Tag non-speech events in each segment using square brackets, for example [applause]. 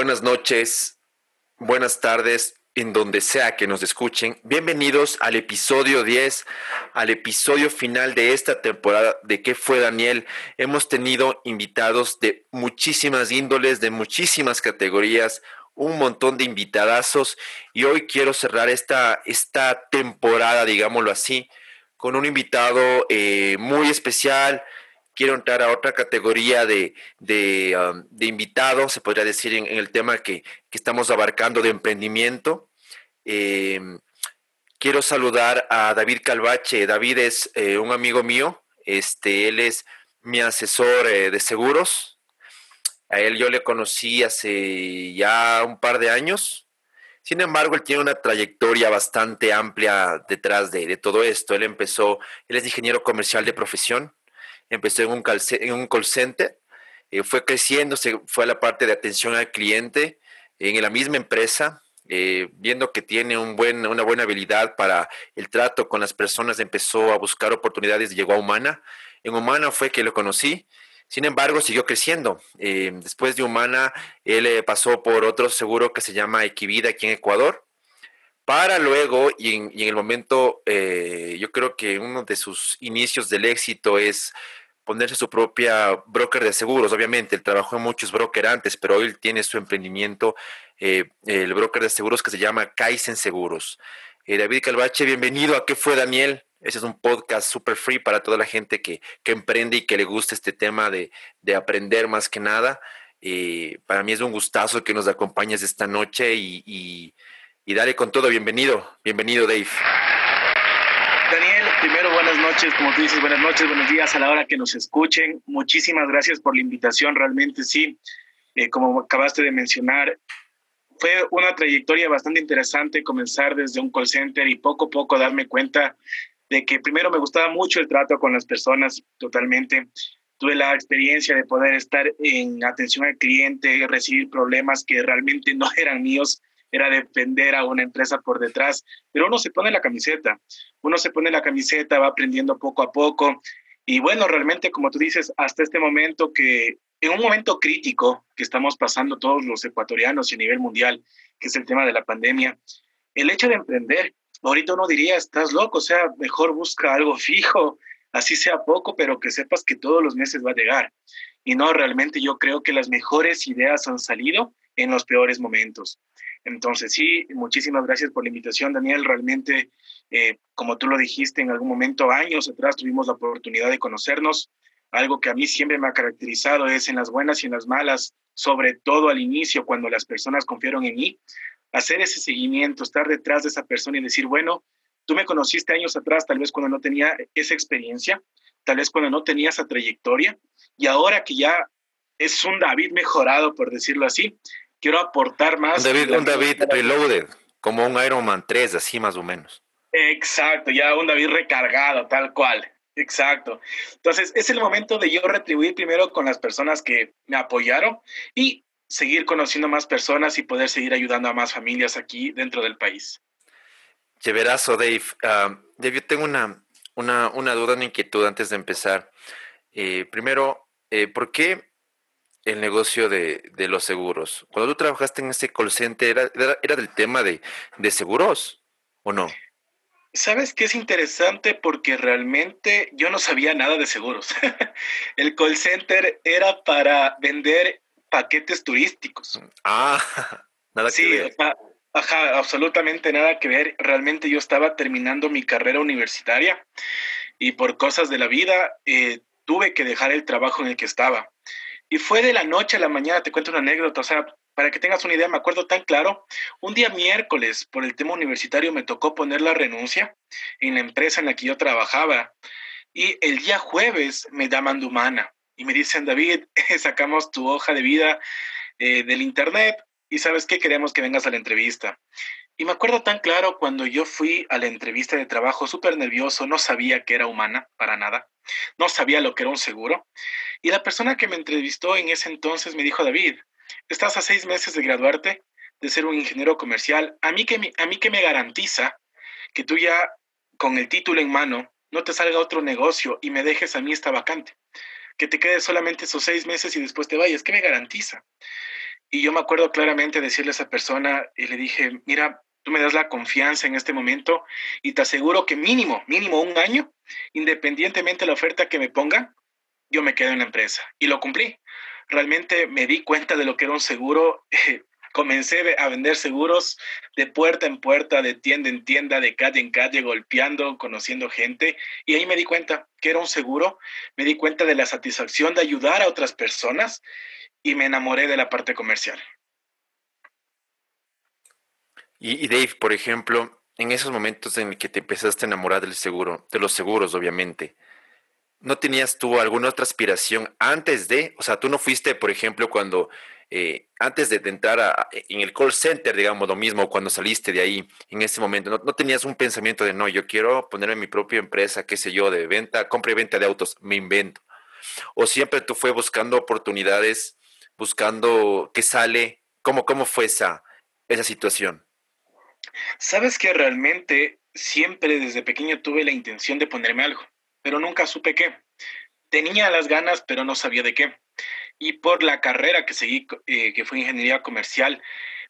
Buenas noches, buenas tardes, en donde sea que nos escuchen. Bienvenidos al episodio 10, al episodio final de esta temporada de ¿Qué fue Daniel? Hemos tenido invitados de muchísimas índoles, de muchísimas categorías, un montón de invitadazos y hoy quiero cerrar esta, esta temporada, digámoslo así, con un invitado eh, muy especial, quiero entrar a otra categoría de, de, um, invitados, se podría decir, en, el tema que, estamos abarcando de emprendimiento. Em, quiero saludar a David Calvache. David es eh, un amigo mío, este, él es mi asesor eh, de seguros. A él yo le conocí hace ya un par de años. Sin embargo, él tiene una trayectoria bastante amplia detrás de, de todo esto. Él empezó, él es ingeniero comercial de profesión, empezó en un, en un call center, eh, fue creciendo, se fue a la parte de atención al cliente en la misma empresa, eh, viendo que tiene una buena habilidad para el trato con las personas, empezó a buscar oportunidades y llegó a Humana. En Humana fue que lo conocí. Sin embargo, siguió creciendo. Eh, después de Humana, él pasó por otro seguro que se llama Equivida aquí en Ecuador, para luego, y en el momento, yo creo que uno de sus inicios del éxito es ponerse su propia broker de seguros. Obviamente, él trabajó en muchos brokers antes, pero hoy tiene su emprendimiento, eh, el broker de seguros que se llama Kaizen Seguros. Eh, David Calvache, bienvenido a ¿Qué fue Daniel? Ese es un podcast super free para toda la gente que, emprende y que le gusta este tema de, aprender más que nada. Eh, para mí es un gustazo que nos acompañes esta noche y, y, y dale con todo. Bienvenido, bienvenido Dave. Primero buenas noches, como tú dices, buenas noches, buenos días a la hora que nos escuchen. Muchísimas gracias por la invitación, realmente sí, eh, como acabaste de mencionar, fue una trayectoria bastante interesante comenzar desde un call center y poco a poco darme cuenta de que primero me gustaba mucho el trato con las personas totalmente. Tuve la experiencia de poder estar en atención al cliente, recibir problemas que realmente no eran míos, era depender a una empresa por detrás, pero uno se pone la camiseta, uno se pone la camiseta, va aprendiendo poco a poco. Y bueno, realmente, como tú dices, hasta este momento que, en un momento crítico que estamos pasando todos los ecuatorianos y a nivel mundial, que es el tema de la pandemia, el hecho de emprender, ahorita uno diría, estás loco, o sea, mejor busca algo fijo, así sea poco, pero que sepas que todos los meses va a llegar. Y no, realmente yo creo que las mejores ideas han salido en los peores momentos. Entonces, sí, muchísimas gracias por la invitación, Daniel. Realmente, eh, como tú lo dijiste en algún momento, años atrás tuvimos la oportunidad de conocernos. Algo que a mí siempre me ha caracterizado es en las buenas y en las malas, sobre todo al inicio, cuando las personas confiaron en mí, hacer ese seguimiento, estar detrás de esa persona y decir, bueno, tú me conociste años atrás, tal vez cuando no tenía esa experiencia, tal vez cuando no tenía esa trayectoria, y ahora que ya es un David mejorado, por decirlo así, quiero aportar más. Un David, un David reloaded, como un Iron Man 3, así más o menos. Exacto, ya un David recargado, tal cual. Exacto. Entonces, es el momento de yo retribuir primero con las personas que me apoyaron y seguir conociendo más personas y poder seguir ayudando a más familias aquí dentro del país. Chéverazo, Dave. Uh, Dave, yo tengo una, una, una, duda, una inquietud antes de empezar. Eh, primero, eh, ¿por qué el negocio de, los seguros. Cuando tú trabajaste en ese call center, ¿era, del tema de, seguros o no? Sabes que es interesante porque realmente yo no sabía nada de seguros. [laughs] el call center era para vender paquetes turísticos. Ah, [laughs] nada que ver. ajá, absolutamente nada que ver. Realmente yo estaba terminando mi carrera universitaria y por cosas de la vida eh, tuve que dejar el trabajo en el que estaba. Y fue de la noche a la mañana, te cuento una anécdota, o sea, para que tengas una idea, me acuerdo tan claro, un día miércoles por el tema universitario me tocó poner la renuncia en la empresa en la que yo trabajaba y el día jueves me llaman de humana y me dicen, David, [laughs] sacamos tu hoja de vida eh, del internet y sabes qué, queremos que vengas a la entrevista. Y me acuerdo tan claro cuando yo fui a la entrevista de trabajo, súper nervioso, no sabía que era humana para nada, no sabía lo que era un seguro. Y la persona que me entrevistó en ese entonces me dijo, David, estás a seis meses de graduarte, de ser un ingeniero comercial, a mí que me, a mí que me garantiza que tú ya con el título en mano no te salga otro negocio y me dejes a mí esta vacante, que te quedes solamente esos seis meses y después te vayas, ¿qué me garantiza? Y yo me acuerdo claramente decirle a esa persona y le dije, mira, tú me das la confianza en este momento y te aseguro que mínimo, mínimo un año, independientemente de la oferta que me ponga, yo me quedo en la empresa. Y lo cumplí. Realmente me di cuenta de lo que era un seguro. [laughs] comencé a vender seguros de puerta en puerta, de tienda en tienda, de calle en calle, golpeando, conociendo gente. Y ahí me di cuenta que era un seguro. Me di cuenta de la satisfacción de ayudar a otras personas y me enamoré de la parte comercial. Y, Dave, por ejemplo, en esos momentos en que te empezaste a enamorar del seguro, de los seguros, obviamente, ¿no tenías tú alguna otra aspiración antes de? O sea, tú no fuiste, por ejemplo, cuando, eh, antes de entrar en el call center, digamos, lo mismo, cuando saliste de ahí, en ese momento, ¿no, no tenías un pensamiento de, no, yo quiero ponerme mi propia empresa, qué sé yo, de venta, compra y venta de autos, me invento? ¿O siempre tú fue buscando oportunidades, buscando qué sale? ¿Cómo, cómo fue esa, esa situación? Sabes que realmente siempre desde pequeño tuve la intención de ponerme algo, pero nunca supe qué. Tenía las ganas, pero no sabía de qué. Y por la carrera que seguí, eh, que fue ingeniería comercial,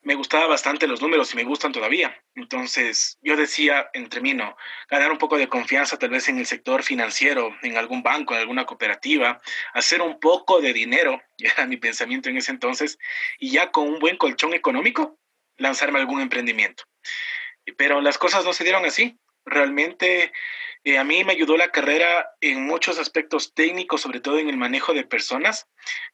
me gustaba bastante los números y me gustan todavía. Entonces yo decía entre mí, no, ganar un poco de confianza tal vez en el sector financiero, en algún banco, en alguna cooperativa, hacer un poco de dinero, [laughs] era mi pensamiento en ese entonces, y ya con un buen colchón económico, lanzarme algún emprendimiento. Pero las cosas no se dieron así. Realmente eh, a mí me ayudó la carrera en muchos aspectos técnicos, sobre todo en el manejo de personas,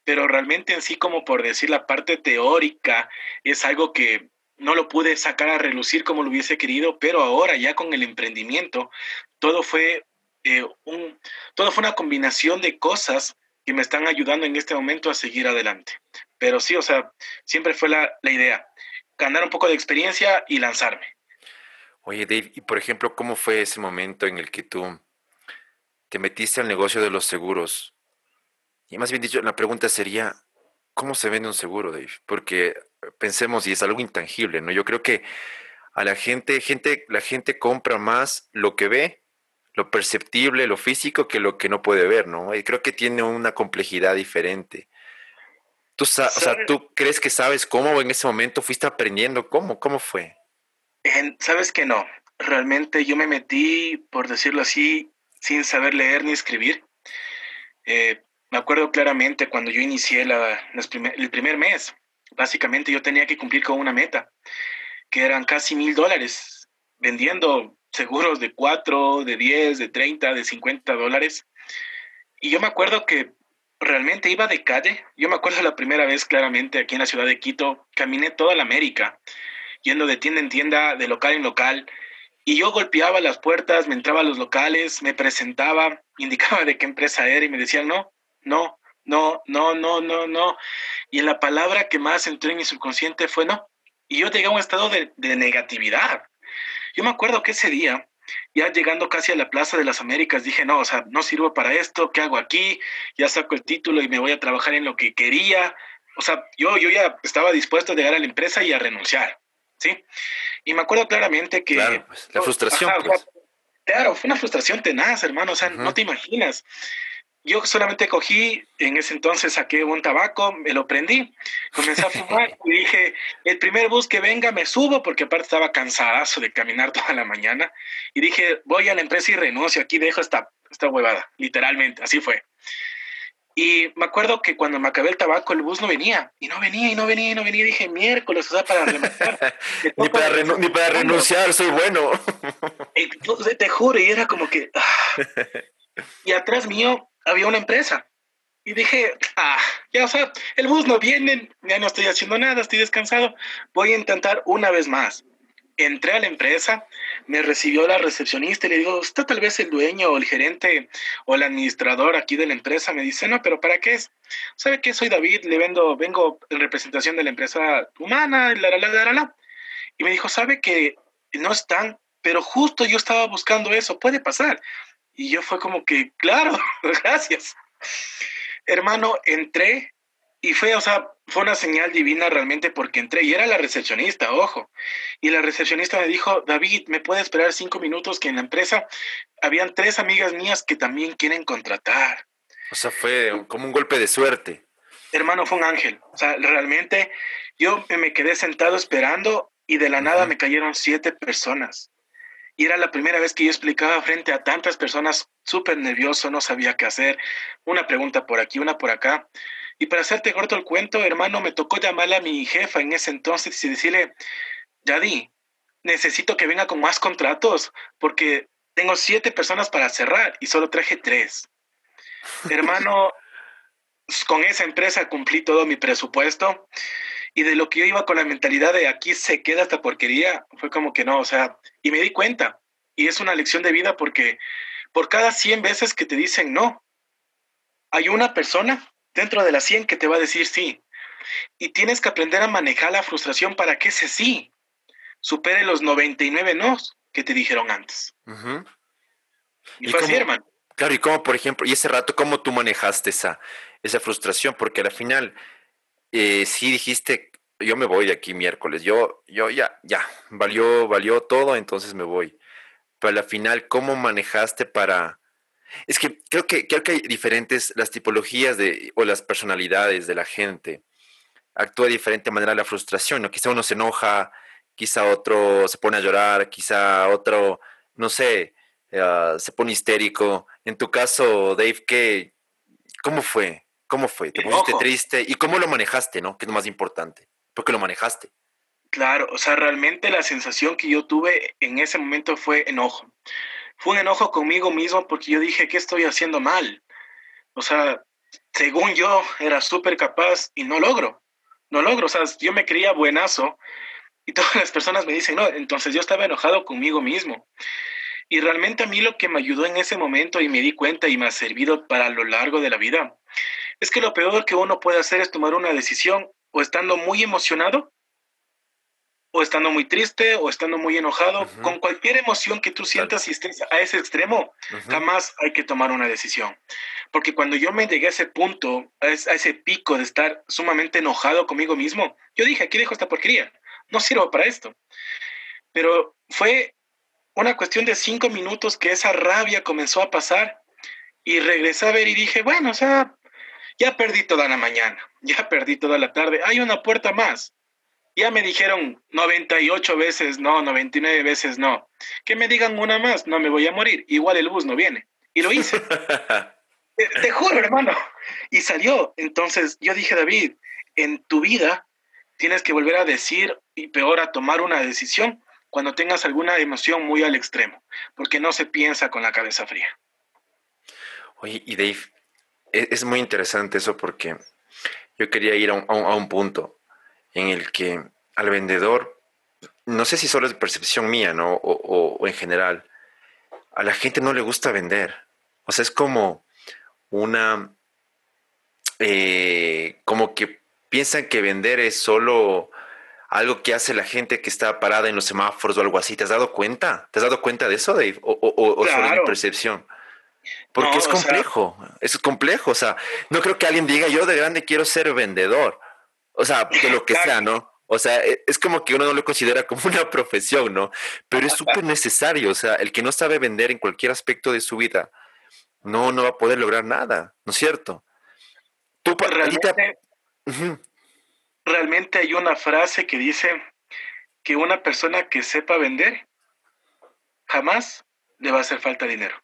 pero realmente en sí, como por decir la parte teórica, es algo que no lo pude sacar a relucir como lo hubiese querido, pero ahora ya con el emprendimiento, todo fue, eh, un, todo fue una combinación de cosas que me están ayudando en este momento a seguir adelante. Pero sí, o sea, siempre fue la, la idea ganar un poco de experiencia y lanzarme. Oye, Dave, y por ejemplo, ¿cómo fue ese momento en el que tú te metiste al negocio de los seguros? Y más bien dicho, la pregunta sería, ¿cómo se vende un seguro, Dave? Porque pensemos, y es algo intangible, ¿no? Yo creo que a la gente, gente, la gente compra más lo que ve, lo perceptible, lo físico, que lo que no puede ver, ¿no? Y creo que tiene una complejidad diferente. ¿Tú, o sea, ¿Tú crees que sabes cómo en ese momento fuiste aprendiendo? ¿Cómo? ¿Cómo fue? Sabes que no. Realmente yo me metí, por decirlo así, sin saber leer ni escribir. Eh, me acuerdo claramente cuando yo inicié la, el primer mes. Básicamente yo tenía que cumplir con una meta, que eran casi mil dólares, vendiendo seguros de cuatro, de 10, de 30, de 50 dólares. Y yo me acuerdo que realmente iba de calle. Yo me acuerdo la primera vez claramente aquí en la ciudad de Quito, caminé toda la América, yendo de tienda en tienda, de local en local, y yo golpeaba las puertas, me entraba a los locales, me presentaba, [laughs] indicaba de qué empresa era y me decían, no, no, no, no, no, no, no. Y la palabra que más entró en mi subconsciente fue no. Y yo llegué a un estado de, de negatividad. Yo me acuerdo que ese día ya llegando casi a la Plaza de las Américas, dije, no, o sea, no sirvo para esto, ¿qué hago aquí? Ya saco el título y me voy a trabajar en lo que quería. O sea, yo, yo ya estaba dispuesto a llegar a la empresa y a renunciar, ¿sí? Y me acuerdo claramente que... Claro, pues, la frustración. pues. claro, fue una frustración tenaz, hermano, o sea, no te imaginas yo solamente cogí, en ese entonces saqué un tabaco, me lo prendí, comencé a fumar [laughs] y dije, el primer bus que venga me subo porque aparte estaba cansadazo de caminar toda la mañana y dije, voy a la empresa y renuncio, aquí dejo esta, esta huevada, literalmente, así fue. Y me acuerdo que cuando me acabé el tabaco, el bus no venía, y no venía, y no venía, y no venía. Y dije, miércoles, o sea, para rematar. [laughs] ni, para ni para renunciar, soy bueno. te juro, y era como que. Ah. Y atrás mío había una empresa. Y dije, ah, ya, o sea, el bus no viene, ya no estoy haciendo nada, estoy descansado, voy a intentar una vez más. Entré a la empresa, me recibió la recepcionista y le digo, ¿usted tal vez el dueño o el gerente o el administrador aquí de la empresa? Me dice, no, pero ¿para qué es? ¿Sabe qué? Soy David, le vendo, vengo en representación de la empresa humana, la, la, la, la, la. Y me dijo, ¿sabe que no están? Pero justo yo estaba buscando eso, puede pasar. Y yo fue como que, claro, [laughs] gracias. Hermano, entré y fue, o sea, fue una señal divina realmente porque entré y era la recepcionista, ojo. Y la recepcionista me dijo, David, ¿me puede esperar cinco minutos que en la empresa habían tres amigas mías que también quieren contratar? O sea, fue como un golpe de suerte. hermano, fue un ángel. O sea, realmente yo me quedé sentado esperando y de la nada me cayeron siete personas. Y era la primera vez que yo explicaba frente a tantas personas, súper nervioso, no sabía qué hacer. Una pregunta por aquí, una por acá. Y para hacerte corto el cuento, hermano, me tocó llamarle a mi jefa en ese entonces y decirle, Yadi, necesito que venga con más contratos porque tengo siete personas para cerrar y solo traje tres. [laughs] hermano, con esa empresa cumplí todo mi presupuesto y de lo que yo iba con la mentalidad de aquí se queda esta porquería, fue como que no, o sea, y me di cuenta. Y es una lección de vida porque por cada 100 veces que te dicen no, hay una persona dentro de las 100 que te va a decir sí. Y tienes que aprender a manejar la frustración para que ese sí supere los 99 no que te dijeron antes. Y, fue así, hermano. Claro, y cómo, por ejemplo, y ese rato, ¿cómo tú manejaste esa, esa frustración? Porque al final, eh, sí dijiste, yo me voy de aquí miércoles, yo, yo ya, ya, valió, valió todo, entonces me voy. Pero al final, ¿cómo manejaste para... Es que creo que, creo que hay diferentes, las tipologías de, o las personalidades de la gente. Actúa de diferente manera la frustración, ¿no? Quizá uno se enoja, quizá otro se pone a llorar, quizá otro, no sé, eh, se pone histérico. En tu caso, Dave, ¿qué, ¿cómo fue? ¿Cómo fue? ¿Te pusiste triste? ¿Y cómo lo manejaste, no? Que es lo más importante. Porque lo manejaste. Claro, o sea, realmente la sensación que yo tuve en ese momento fue enojo. Fue un enojo conmigo mismo porque yo dije, ¿qué estoy haciendo mal? O sea, según yo era súper capaz y no logro. No logro, o sea, yo me creía buenazo y [laughs] todas las personas me dicen, no, entonces yo estaba enojado conmigo mismo. Y realmente a mí lo que me ayudó en ese momento y me di cuenta y me ha servido para lo largo de la vida es que lo peor que uno puede hacer es tomar una decisión o estando muy emocionado, o estando muy triste, o estando muy enojado, con cualquier emoción que tú sientas y estés a ese extremo, jamás hay que tomar una decisión. Porque cuando yo me llegué a ese punto, a ese pico de estar sumamente enojado conmigo mismo, yo dije, aquí dejo esta porquería, no sirvo para esto. Pero fue una cuestión de cinco minutos que esa rabia comenzó a pasar y regresé a ver y dije, bueno, o sea, ya perdí toda la mañana, ya perdí toda la tarde, hay una puerta más. Ya me dijeron 98 veces no, 99 veces no. Que me digan una más, no me voy a morir. Igual el bus no viene. Y lo hice. [laughs] te, juro, hermano. Y salió. Entonces yo dije, David, en tu vida tienes que volver a decir y peor a tomar una decisión cuando tengas alguna emoción muy al extremo, porque no se piensa con la cabeza fría. Oye, y Dave, e-, es muy interesante eso porque yo quería ir a un, punto en el que al vendedor, no sé si solo es percepción mía, ¿no? O, en general, a la gente no le gusta vender. O sea, es como una, eh, como que piensan que vender es solo algo que hace la gente que está parada en los semáforos o algo así. ¿Te has dado cuenta? ¿Te has dado cuenta de eso, Dave? ¿O, solo es mi percepción? Porque es complejo, es complejo. O sea, no creo que alguien diga, yo de grande quiero ser vendedor. O sea, de lo que sea, ¿no? O sea, e, es como que uno no lo considera como una [laughs] profesión, ¿no? Pero es súper necesario. O sea, el que no sabe vender en cualquier aspecto de su vida, no, no va a poder lograr nada, ¿no es cierto? Tú, realmente, realmente hay una frase que dice que una persona que sepa vender jamás le va a hacer falta dinero.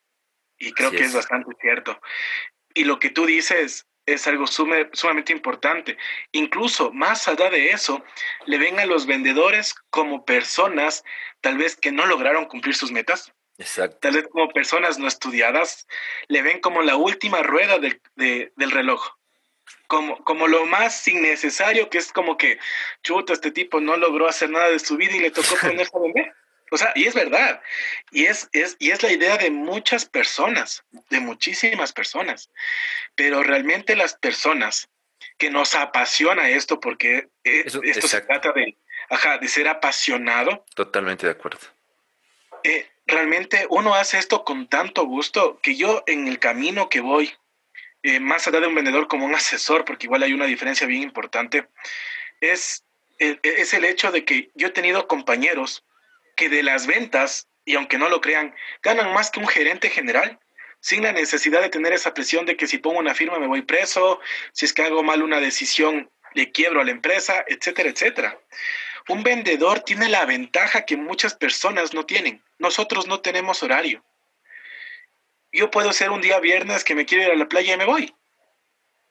Y creo que es. bastante cierto. Y lo que tú dices es algo sumamente importante. Incluso más allá de eso, le ven a los vendedores como personas tal vez que no lograron cumplir sus metas. Exacto. Tal vez como personas no estudiadas, le ven como la última rueda del, del reloj. Como, como lo más innecesario, que es como que, chuta, este tipo no logró hacer nada de su vida y le tocó [laughs] ponerse a vender. O sea, y es verdad. Y es, es, y es la idea de muchas personas, de muchísimas personas. Pero realmente las personas que nos apasiona esto, porque eh, esto se trata de, ajá, de ser apasionado. Totalmente de acuerdo. Eh, realmente uno hace esto con tanto gusto que yo en el camino que voy, eh, más allá de un vendedor como un asesor, porque igual hay una diferencia bien importante, es, es el hecho de que yo he tenido compañeros de las ventas, y aunque no lo crean, ganan más que un gerente general, sin la necesidad de tener esa presión de que si pongo una firma me voy preso, si es que hago mal una decisión le quiebro a la empresa, etcétera, etcétera. Un vendedor tiene la ventaja que muchas personas no tienen. Nosotros no tenemos horario. Yo puedo ser un día viernes que me quiero ir a la playa y me voy.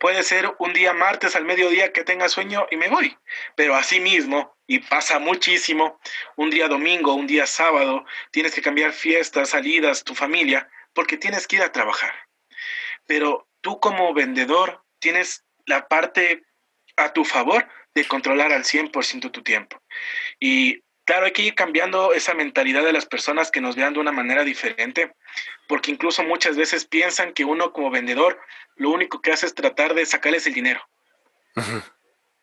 Puede ser un día martes al mediodía que tenga sueño y me voy. Pero así mismo, y pasa muchísimo, un día domingo, un día sábado, tienes que cambiar fiestas, salidas, tu familia, porque tienes que ir a trabajar. Pero tú como vendedor tienes la parte a tu favor de controlar al 100% tu tiempo. Y claro, hay que ir cambiando esa mentalidad de las personas que nos vean de una manera diferente, porque incluso muchas veces piensan que uno como vendedor lo único que hace es tratar de sacarles el dinero.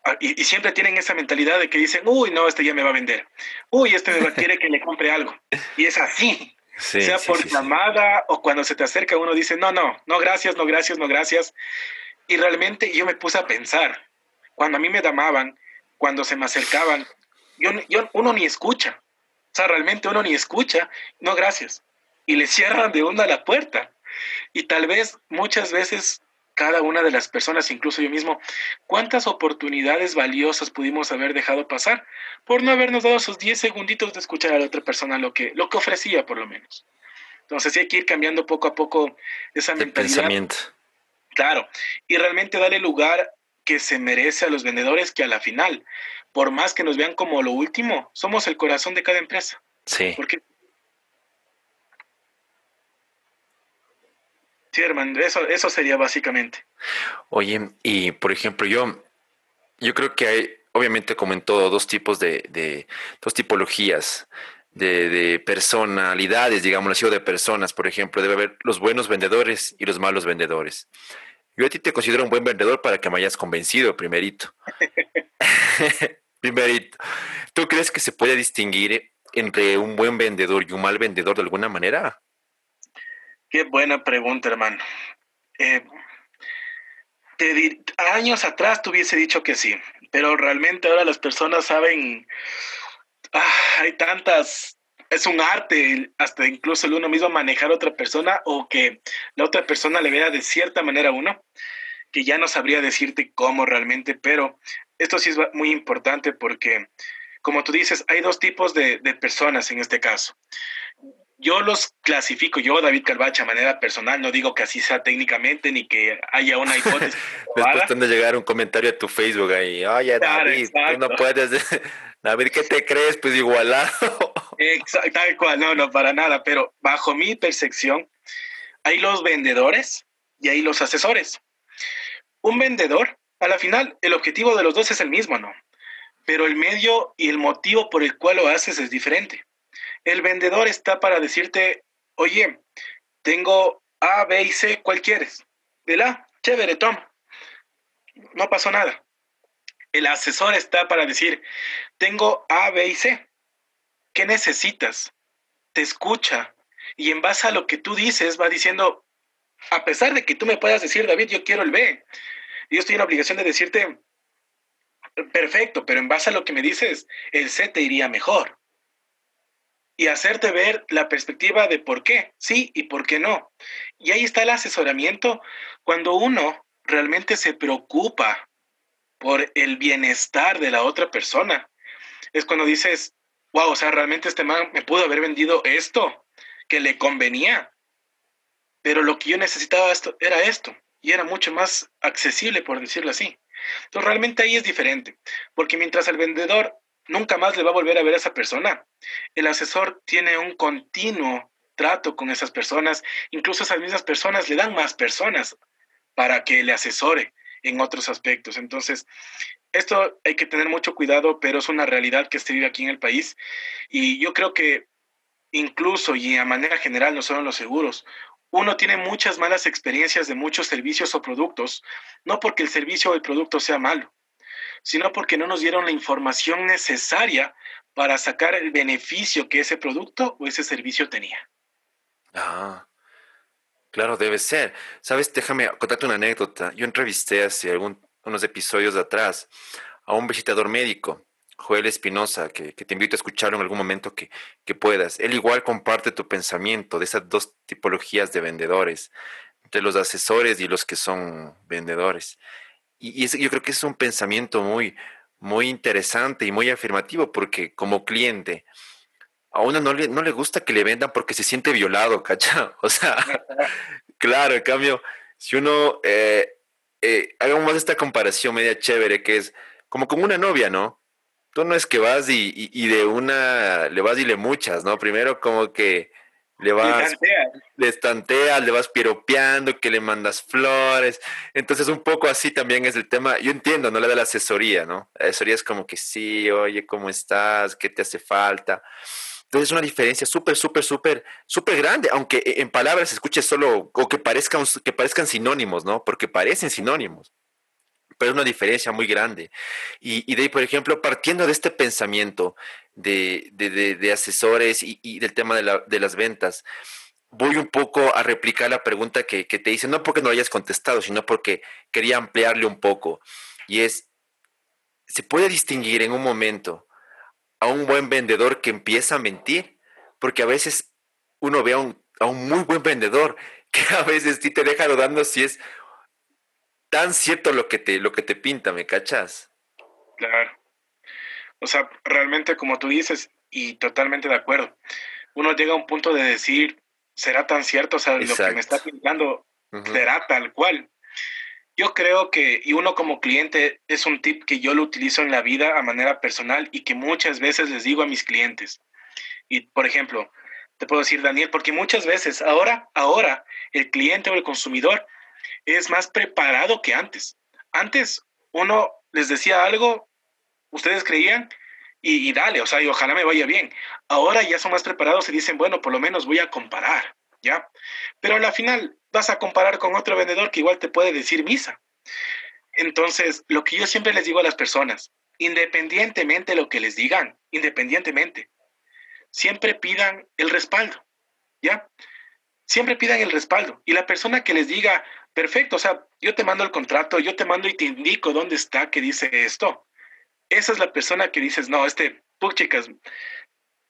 Ah, y, siempre tienen esa mentalidad de que dicen, uy, no, este ya me va a vender. Uy, este me quiere que le compre algo. Y es así. sea por llamada o cuando se te acerca uno dice, no, no, no, gracias, no, gracias, no, gracias. Y realmente yo me puse a pensar, cuando a mí me llamaban, cuando se me acercaban, yo, yo, uno ni escucha. O sea, realmente uno ni escucha. No, gracias. Y le cierran de una la puerta. Y tal vez muchas veces cada una de las personas, incluso yo mismo, cuántas oportunidades valiosas pudimos haber dejado pasar por no habernos dado esos 10 segunditos de escuchar a la otra persona lo que, lo que ofrecía, por lo menos. Entonces, sí hay que ir cambiando poco a poco esa mentalidad. Pensamiento. Claro, y realmente darle lugar que se merece a los vendedores que a la final, por más que nos vean como lo último, somos el corazón de cada empresa. Sí. Porque Sí, hermano, eso, eso sería básicamente. Oye, y por ejemplo, yo, yo creo que hay, obviamente, como en todo, dos tipos de, de dos tipologías de, de, personalidades, digamos así, o de personas. Por ejemplo, debe haber los buenos vendedores y los malos vendedores. Yo a ti te considero un buen vendedor para que me hayas convencido, primerito. [laughs] [laughs] primerito. ¿Tú crees que se puede distinguir entre un buen vendedor y un mal vendedor de alguna manera? Qué buena pregunta, hermano. Eh, años atrás te hubiese dicho que sí, pero realmente ahora las personas saben, ah, hay tantas es un arte, hasta incluso el uno mismo manejar a otra persona o que la otra persona le vea de cierta manera a uno, que ya no sabría decirte cómo realmente, pero esto sí es muy importante porque, como tú dices, hay dos tipos de, personas en este caso. Yo los clasifico, yo David Calvache a manera personal, no digo que así sea técnicamente ni que haya una [laughs] hipótesis. Después de llegar un comentario a tu Facebook ahí, oye David, tú no puedes, [laughs] David, ¿qué te crees? Pues igualado. [laughs] Exacto, tal cual, no, no, para nada, pero bajo mi percepción, hay los vendedores y hay los asesores. Un vendedor, a la final, el objetivo de los dos es el mismo, ¿no? Pero el medio y el motivo por el cual lo haces es diferente. El vendedor está para decirte, oye, tengo A, B y C, ¿cuál quieres? De la, chévere, toma. No pasó nada. El asesor está para decir, tengo A, B y C. ¿qué necesitas? Te escucha y en base a lo que tú dices va diciendo, a pesar de que tú me puedas decir, David, yo quiero el B, yo estoy en la obligación de decirte, perfecto, pero en base a lo que me dices, el C te iría mejor. Y hacerte ver la perspectiva de por qué, sí y por qué no. Y ahí está el asesoramiento cuando uno realmente se preocupa por el bienestar de la otra persona. Es cuando dices, wow, o sea, realmente este man me pudo haber vendido esto, que le convenía. Pero lo que yo necesitaba esto, era esto, y era mucho más accesible, por decirlo así. Entonces, realmente ahí es diferente, porque mientras el vendedor nunca más le va a volver a ver a esa persona, el asesor tiene un continuo trato con esas personas, incluso esas mismas personas le dan más personas para que le asesore en otros aspectos. Entonces, esto hay que tener mucho cuidado, pero es una realidad que se vive aquí en el país. Y yo creo que incluso y a manera general, no solo en los seguros, uno tiene muchas malas experiencias de muchos servicios o productos, no porque el servicio o el producto sea malo, sino porque no nos dieron la información necesaria para sacar el beneficio que ese producto o ese servicio tenía. Ah, claro, debe ser. Sabes, déjame contarte una anécdota. Yo entrevisté hace algún unos episodios atrás a un visitador médico Joel Espinosa, que, te invito a escucharlo en algún momento que, que puedas. Él igual comparte tu pensamiento de esas dos tipologías de vendedores, de los asesores y los que son vendedores. Y, yo creo que es un pensamiento muy, muy interesante y muy afirmativo porque como cliente, a uno no le, no le gusta que le vendan porque se siente violado, ¿cacha? [laughs] O sea, claro, en cambio, si uno, eh, eh, hagamos esta comparación media chévere, que es como con una novia, ¿no? Tú no es que vas y, y de una, le vas y le muchas, ¿no? Primero como que le vas, le estanteas, le vas piropeando, que le mandas flores. Entonces, un poco así también es el tema. Yo entiendo, no le da la asesoría, ¿no? La asesoría es como que sí, oye, ¿cómo estás? ¿Qué te hace falta? Entonces, es una diferencia súper, súper, súper, súper grande, aunque e, en palabras se escuche solo, o que parezcan, que parezcan sinónimos, ¿no? Porque parecen sinónimos pero es una diferencia muy grande. Y, de ahí, por ejemplo, partiendo de este pensamiento de, asesores y, del tema de, las ventas, voy un poco a replicar la pregunta que, te hice, no porque no hayas contestado, sino porque quería ampliarle un poco. Y es, ¿se puede distinguir en un momento a un buen vendedor que empieza a mentir? Porque a veces uno ve a un, muy buen vendedor [laughs] que a veces te deja dudando si es tan cierto lo que te, lo que te pinta, ¿me cachas? Claro. O sea, realmente como tú dices, y totalmente de acuerdo, uno llega a un punto de decir, ¿será tan cierto? O sea, lo que me está pintando será tal cual. Yo creo que, y uno como cliente, es un tip que yo lo utilizo en la vida a manera personal y que muchas veces les digo a mis clientes. Y, por ejemplo, te puedo decir, Daniel, porque muchas veces ahora, ahora, el cliente o el consumidor es más preparado que antes. Antes uno les decía algo, ustedes creían y, dale, o sea, y ojalá me vaya bien. Ahora ya son más preparados y dicen, bueno, por lo menos voy a comparar, ¿ya? Pero a la final vas a comparar con otro vendedor que igual te puede decir misa. Entonces, lo que yo siempre les digo a las personas, independientemente de lo que les digan, independientemente, siempre pidan el respaldo, ¿ya? Siempre pidan el respaldo. Y la persona que les diga, perfecto, o sea, yo te mando el contrato, yo te mando y te indico dónde está que dice esto. Esa es la persona que dices, no, este, tú chicas,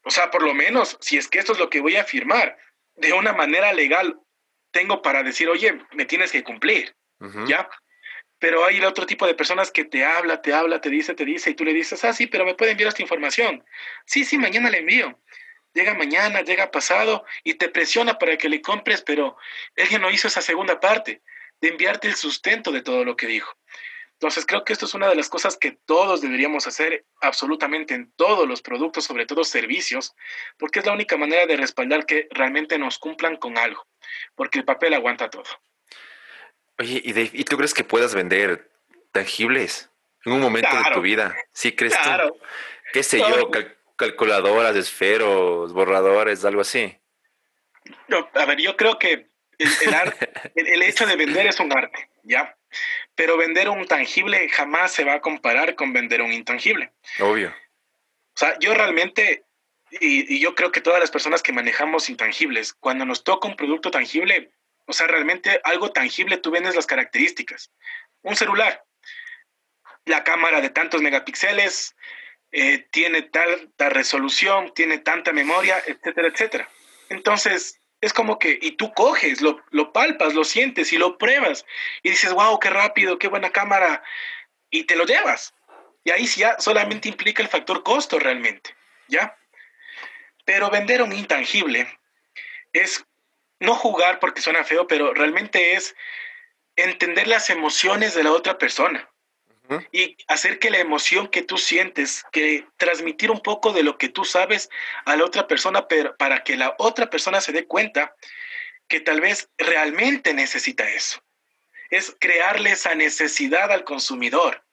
o sea, por lo menos, si es que esto es lo que voy a firmar, de una manera legal, tengo para decir, oye, me tienes que cumplir, ¿ya? Pero hay el otro tipo de personas que te habla, te habla, te dice, te dice, y tú le dices, ah, sí, pero me puede enviar esta información. Sí, sí, mañana le envío. Llega mañana, llega pasado y te presiona para que le compres, pero él ya no hizo esa segunda parte de enviarte el sustento de todo lo que dijo. Entonces creo que esto es una de las cosas que todos deberíamos hacer absolutamente en todos los productos, sobre todo servicios, porque es la única manera de respaldar que realmente nos cumplan con algo, porque el papel aguanta todo. Oye, ¿y, tú crees que puedas vender tangibles en un momento de tu vida? ¿Sí crees claro. tú? ¿Qué sé yo? Calculadoras, esferos, borradores, algo así. No, a ver, yo creo que [laughs] el, hecho de vender es un arte, ¿ya? Pero vender un tangible jamás se va a comparar con vender un intangible. Obvio. O sea, yo realmente, y, y, yo creo que todas las personas que manejamos intangibles, cuando nos toca un producto tangible, o sea, realmente algo tangible, tú vendes las características. Un celular, la cámara de tantos megapíxeles, eh, tiene tanta resolución, tiene tanta memoria, etcétera, etcétera. Entonces, es como que, y tú coges, lo, palpas, lo sientes y lo pruebas y dices, wow, qué rápido, qué buena cámara, y te lo llevas. Y ahí sí ya solamente implica el factor costo realmente, ¿ya? Pero vender un intangible es no jugar porque suena feo, pero realmente es entender las emociones de la otra persona y hacer que la emoción que tú sientes, que transmitir un poco de lo que tú sabes a la otra persona pero para que la otra persona se dé cuenta que tal vez realmente necesita eso. Es crearle esa necesidad al consumidor,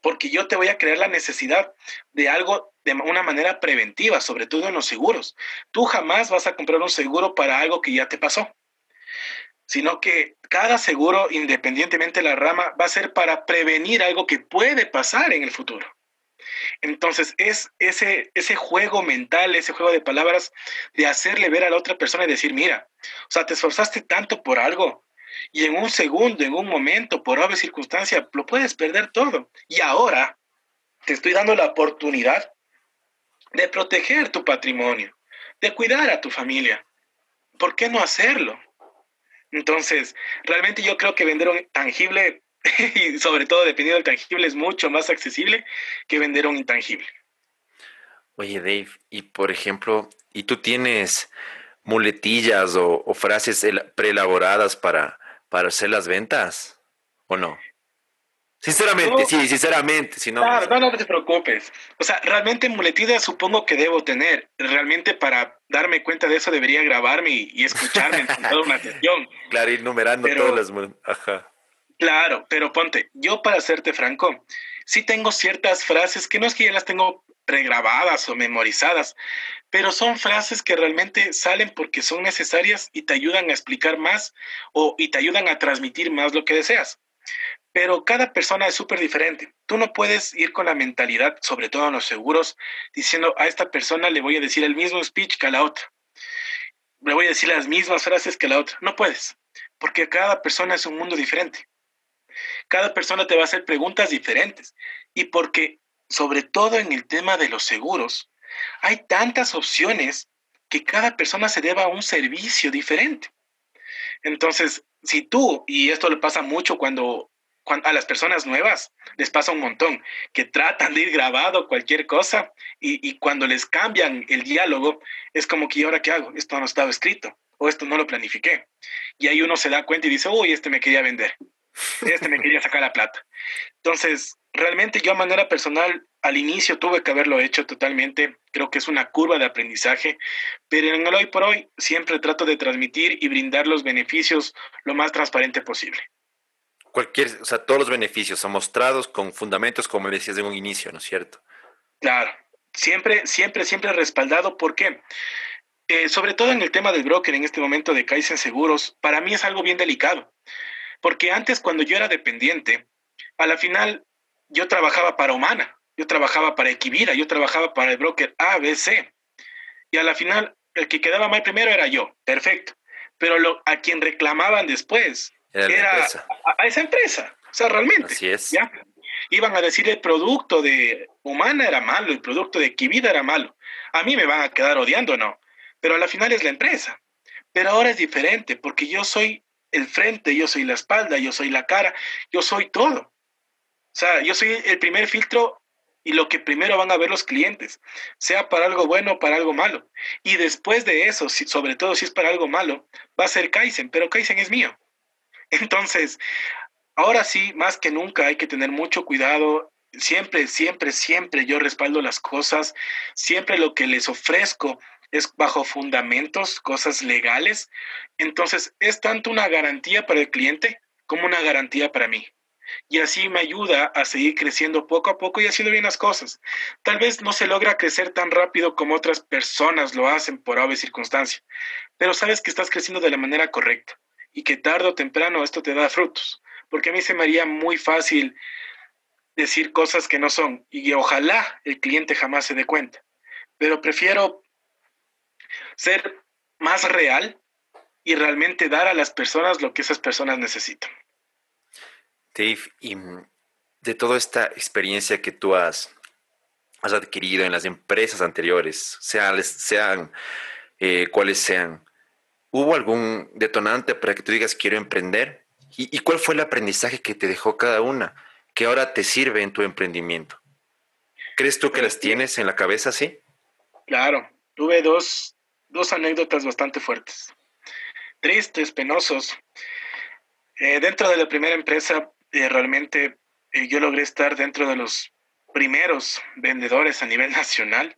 porque yo te voy a crear la necesidad de algo de una manera preventiva, sobre todo en los seguros. Tú jamás vas a comprar un seguro para algo que ya te pasó sino que cada seguro, independientemente de la rama, va a ser para prevenir algo que puede pasar en el futuro. Entonces, es ese, ese juego mental, ese juego de palabras, de hacerle ver a la otra persona y decir, mira, o sea, te esforzaste tanto por algo y en un segundo, en un momento, por obvia circunstancia, lo puedes perder todo. Y ahora, te estoy dando la oportunidad de proteger tu patrimonio, de cuidar a tu familia. ¿Por qué no hacerlo? Entonces, realmente yo creo que vender un tangible, [laughs] y sobre todo dependiendo del tangible, es mucho más accesible que vender un intangible. Oye, Dave, y por ejemplo, ¿y tú tienes muletillas o, frases preelaboradas para, para hacer las ventas? ¿O no? Sinceramente, sí, sinceramente. Si no, claro, no, no te preocupes. O sea, realmente muletillas supongo que debo tener. Realmente para darme cuenta de eso debería grabarme y, escucharme con toda una [laughs] atención. Claro, ir numerando todas las... Ajá. Claro, pero ponte, yo para serte franco, sí tengo ciertas frases que no es que ya las tengo pregrabadas o memorizadas, pero son frases que realmente salen porque son necesarias y te ayudan a explicar más o y te ayudan a transmitir más lo que deseas. Pero cada persona es súper diferente. Tú no puedes ir con la mentalidad, sobre todo en los seguros, diciendo a esta persona le voy a decir el mismo speech que a la otra. Le voy a decir las mismas frases que a la otra. No puedes, porque cada persona es un mundo diferente. Cada persona te va a hacer preguntas diferentes. Y porque sobre todo en el tema de los seguros, hay tantas opciones que cada persona se deba a un servicio diferente. Entonces, si tú, y esto le pasa mucho cuando, a las personas nuevas, les pasa un montón, que tratan de ir grabado cualquier cosa y, y cuando les cambian el diálogo, es como que, ¿y ahora qué hago? Esto no estaba escrito o esto no lo planifiqué. Y ahí uno se da cuenta y dice, uy, este me quería vender, este me quería sacar la plata. Entonces, realmente yo a manera personal al inicio tuve que haberlo hecho totalmente, creo que es una curva de aprendizaje, pero en el hoy por hoy siempre trato de transmitir y brindar los beneficios lo más transparente posible. Cualquier, o sea, todos los beneficios son mostrados con fundamentos, como decías en un inicio, ¿no es cierto? Claro, siempre, siempre, siempre respaldado. ¿Por qué? Eh, sobre todo en el tema del broker en este momento de Kaizen Seguros, para mí es algo bien delicado, porque antes cuando yo era dependiente, a la final yo trabajaba para Humana, yo trabajaba para Equivira, yo trabajaba para el broker ABC. Y a la final, el que quedaba mal primero era yo, perfecto. Pero a quien reclamaban después era, a, esa empresa. O sea, realmente. Así es. ¿ya? Iban a decir el producto de Humana era malo, el producto de Equivida era malo. A mí me van a quedar odiando, ¿no? Pero a la final es la empresa. Pero ahora es diferente porque yo soy el frente, yo soy la espalda, yo soy la cara, yo soy todo. O sea, yo soy el primer filtro y lo que primero van a ver los clientes, sea para algo bueno o para algo malo. Y después de eso, sobre todo si es para algo malo, va a ser Kaizen, pero Kaizen es mío. Entonces, ahora sí, más que nunca hay que tener mucho cuidado. Siempre, siempre, siempre yo respaldo las cosas. Siempre lo que les ofrezco es bajo fundamentos, cosas legales. Entonces, es tanto una garantía para el cliente como una garantía para mí y así me ayuda a seguir creciendo poco a poco y haciendo bien las cosas. Tal vez no se logra crecer tan rápido como otras personas lo hacen por obvia circunstancia, pero sabes que estás creciendo de la manera correcta y que tarde o temprano esto te da frutos, porque a mí se me haría muy fácil decir cosas que no son y ojalá el cliente jamás se dé cuenta, pero prefiero ser más real y realmente dar a las personas lo que esas personas necesitan. Dave, y de toda esta experiencia que tú has, has adquirido en las empresas anteriores, sean, sean eh, cuales sean, ¿hubo algún detonante para que tú digas quiero emprender? ¿Y, cuál fue el aprendizaje que te dejó cada una que ahora te sirve en tu emprendimiento? ¿Crees tú que las tienes en la cabeza, sí? Claro, tuve dos, dos anécdotas bastante fuertes, tristes, penosos. Eh, dentro de la primera empresa eh, realmente eh, yo logré estar dentro de los primeros vendedores a nivel [laughs] nacional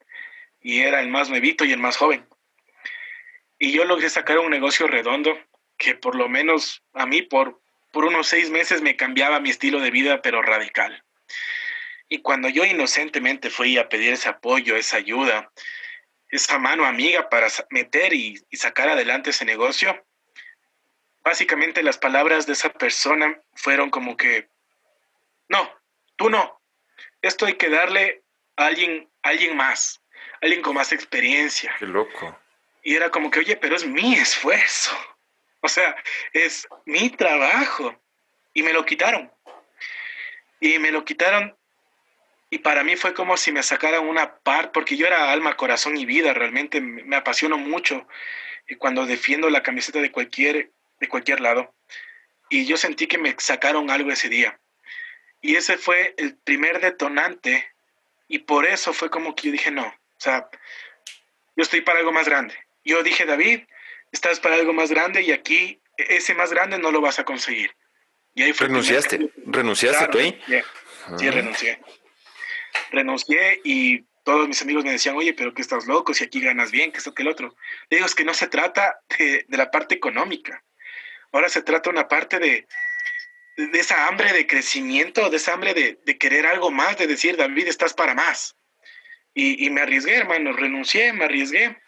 y era el más nuevito y el más joven. Y yo logré sacar un negocio redondo que por lo menos a mí por, por unos seis meses me cambiaba mi estilo de vida, pero radical. Y cuando yo inocentemente fui a pedir ese apoyo, esa ayuda, esa mano amiga para meter y sacar adelante ese negocio, básicamente las palabras de esa persona fueron como que, no, tú no, esto hay que darle a alguien, alguien más, alguien con más experiencia. Qué loco. Y era como que, oye, pero es mi esfuerzo, o sea, es mi trabajo. Y me lo quitaron. Y me lo quitaron y para mí fue como si me sacaran una parte, porque yo era alma, corazón y vida, realmente me apasiono mucho cuando defiendo la camiseta de cualquier, de cualquier lado. Y yo sentí que me sacaron algo ese día. Y ese fue el primer detonante y por eso fue como que yo dije, no, o sea, yo estoy para algo más grande. Yo dije, David, estás para algo más grande y aquí ese más grande no lo vas a conseguir. Y ahí fue ¿Renunciaste? ¿Renunciaste tú ahí? Sí, renuncié. Renuncié y todos mis amigos me decían, oye, pero que estás loco, si aquí ganas bien, que esto, que el otro. Le digo, es que no se trata de, la parte económica. Ahora se trata una parte de, de esa hambre de crecimiento, de esa hambre de, de, querer algo más, de decir, David, estás para más. Y, y me arriesgué, hermano, renuncié, me arriesgué.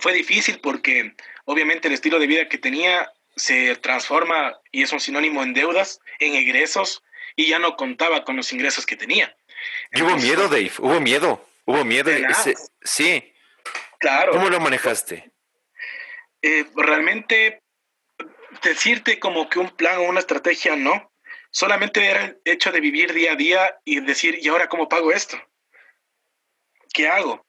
Fue difícil porque obviamente el estilo de vida que tenía se transforma y es un sinónimo en deudas, en egresos, y ya no contaba con los ingresos que tenía. Y hubo miedo, Dave, hubo miedo, hubo miedo. sí. Claro. ¿Cómo lo manejaste? Eh, realmente decirte como que un plan o una estrategia no. Solamente era el hecho de vivir día a día y decir, ¿y ahora cómo pago esto? ¿Qué hago?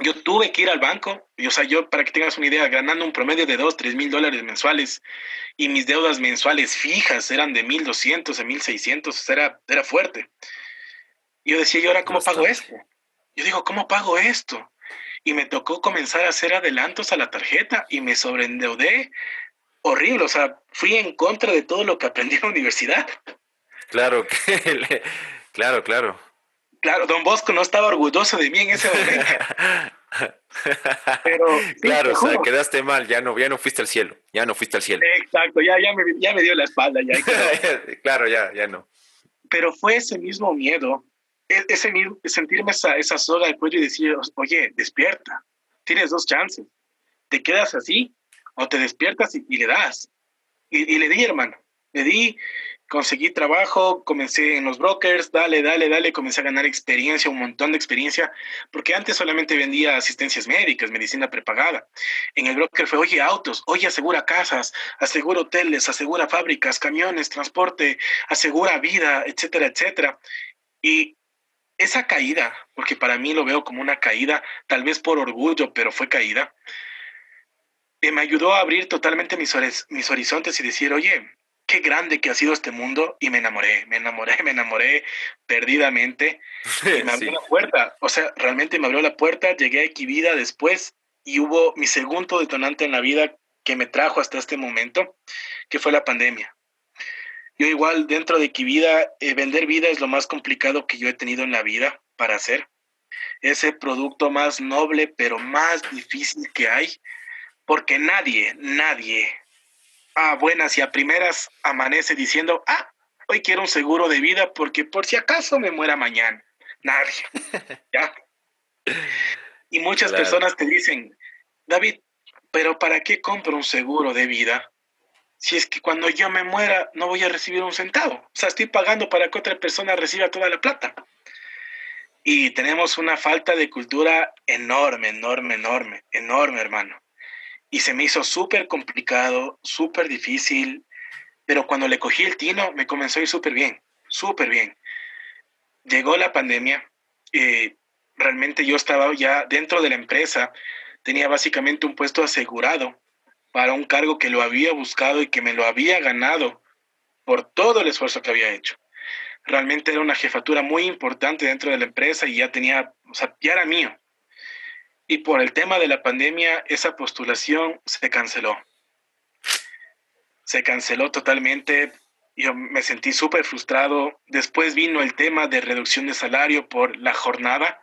Yo tuve que ir al banco, y, o sea, yo, para que tengas una idea, ganando un promedio de 2, 3 mil dólares mensuales y mis deudas mensuales fijas eran de 1.200 a 1.600, era, era fuerte. Yo decía, ¿y ahora cómo pago esto? Yo digo, ¿cómo pago esto? Y me tocó comenzar a hacer adelantos a la tarjeta y me sobreendeudé horrible. O sea, fui en contra de todo lo que aprendí en la universidad. Claro, [laughs] claro, claro. Claro, don Bosco no estaba orgulloso de mí en ese momento. [laughs] Pero, claro, o sea, quedaste mal, ya no, ya no fuiste al cielo, ya no fuiste al cielo. Exacto, ya, ya, me, ya me dio la espalda. Ya, [laughs] claro, ya, ya no. Pero fue ese mismo miedo e-, ese sentirme esa, esa soga del cuello y decir, oye, despierta, tienes dos chances, te quedas así o te despiertas y, le das. Y, le di, hermano, le di, conseguí trabajo, comencé en los brokers, dale, dale, dale, comencé a ganar experiencia, un montón de experiencia, porque antes solamente vendía asistencias médicas, medicina prepagada. En el broker fue, oye, autos, oye, asegura casas, asegura hoteles, asegura fábricas, camiones, transporte, asegura vida, etcétera, etcétera. Y esa caída, porque para mí lo veo como una caída, tal vez por orgullo, pero fue caída, eh, me ayudó a abrir totalmente mis, mis horizontes y decir, oye, qué grande que ha sido este mundo y me enamoré, me enamoré, [laughs] me enamoré perdidamente y me abrió la puerta, o sea, realmente me abrió la puerta, llegué a Equivida después y hubo mi segundo detonante en la vida que me trajo hasta este momento, que fue la pandemia. Yo igual dentro de Kivida, eh, vender vida es lo más complicado que yo he tenido en la vida para hacer. Es el producto más noble, pero más difícil que hay, porque nadie, nadie a buenas y a primeras amanece diciendo, ah, hoy quiero un seguro de vida porque por si acaso me muera mañana. Nadie. [laughs] ¿Ya? Y muchas personas te dicen, David, pero ¿para qué compro un seguro de vida? si es que cuando yo me muera no voy a recibir un centavo. O sea, estoy pagando para que otra persona reciba toda la plata. Y tenemos una falta de cultura enorme, enorme, enorme, enorme, hermano. Y se me hizo súper complicado, súper difícil, pero cuando le cogí el tino me comenzó a ir súper bien, súper bien. Llegó la pandemia, y realmente yo estaba ya dentro de la empresa, tenía básicamente un puesto asegurado para un cargo que lo había buscado y que me lo había ganado por todo el esfuerzo que había hecho. Realmente era una jefatura muy importante dentro de la empresa y ya tenía, o sea, ya era mío. Y por el tema de la pandemia, esa postulación se canceló. Se canceló totalmente. Yo me sentí súper frustrado. Después vino el tema de reducción de salario por la jornada.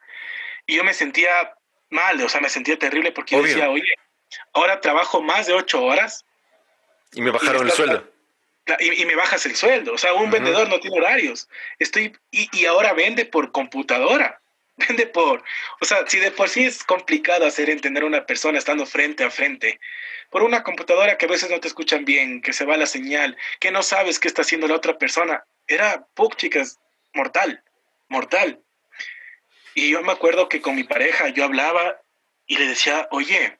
Y yo me sentía mal, o sea, me sentía terrible porque yo decía, oye, Ahora trabajo más de ocho horas. Y me bajaron el sueldo. Y, me bajas el sueldo. O sea, un vendedor no tiene horarios. Estoy, y, y, ahora vende por computadora. Vende por. O sea, si de por sí es complicado hacer entender a una persona estando frente a frente, por una computadora que a veces no te escuchan bien, que se va la señal, que no sabes qué está haciendo la otra persona, era, puk, chicas, mortal, mortal. Y yo me acuerdo que con mi pareja yo hablaba y le decía, oye,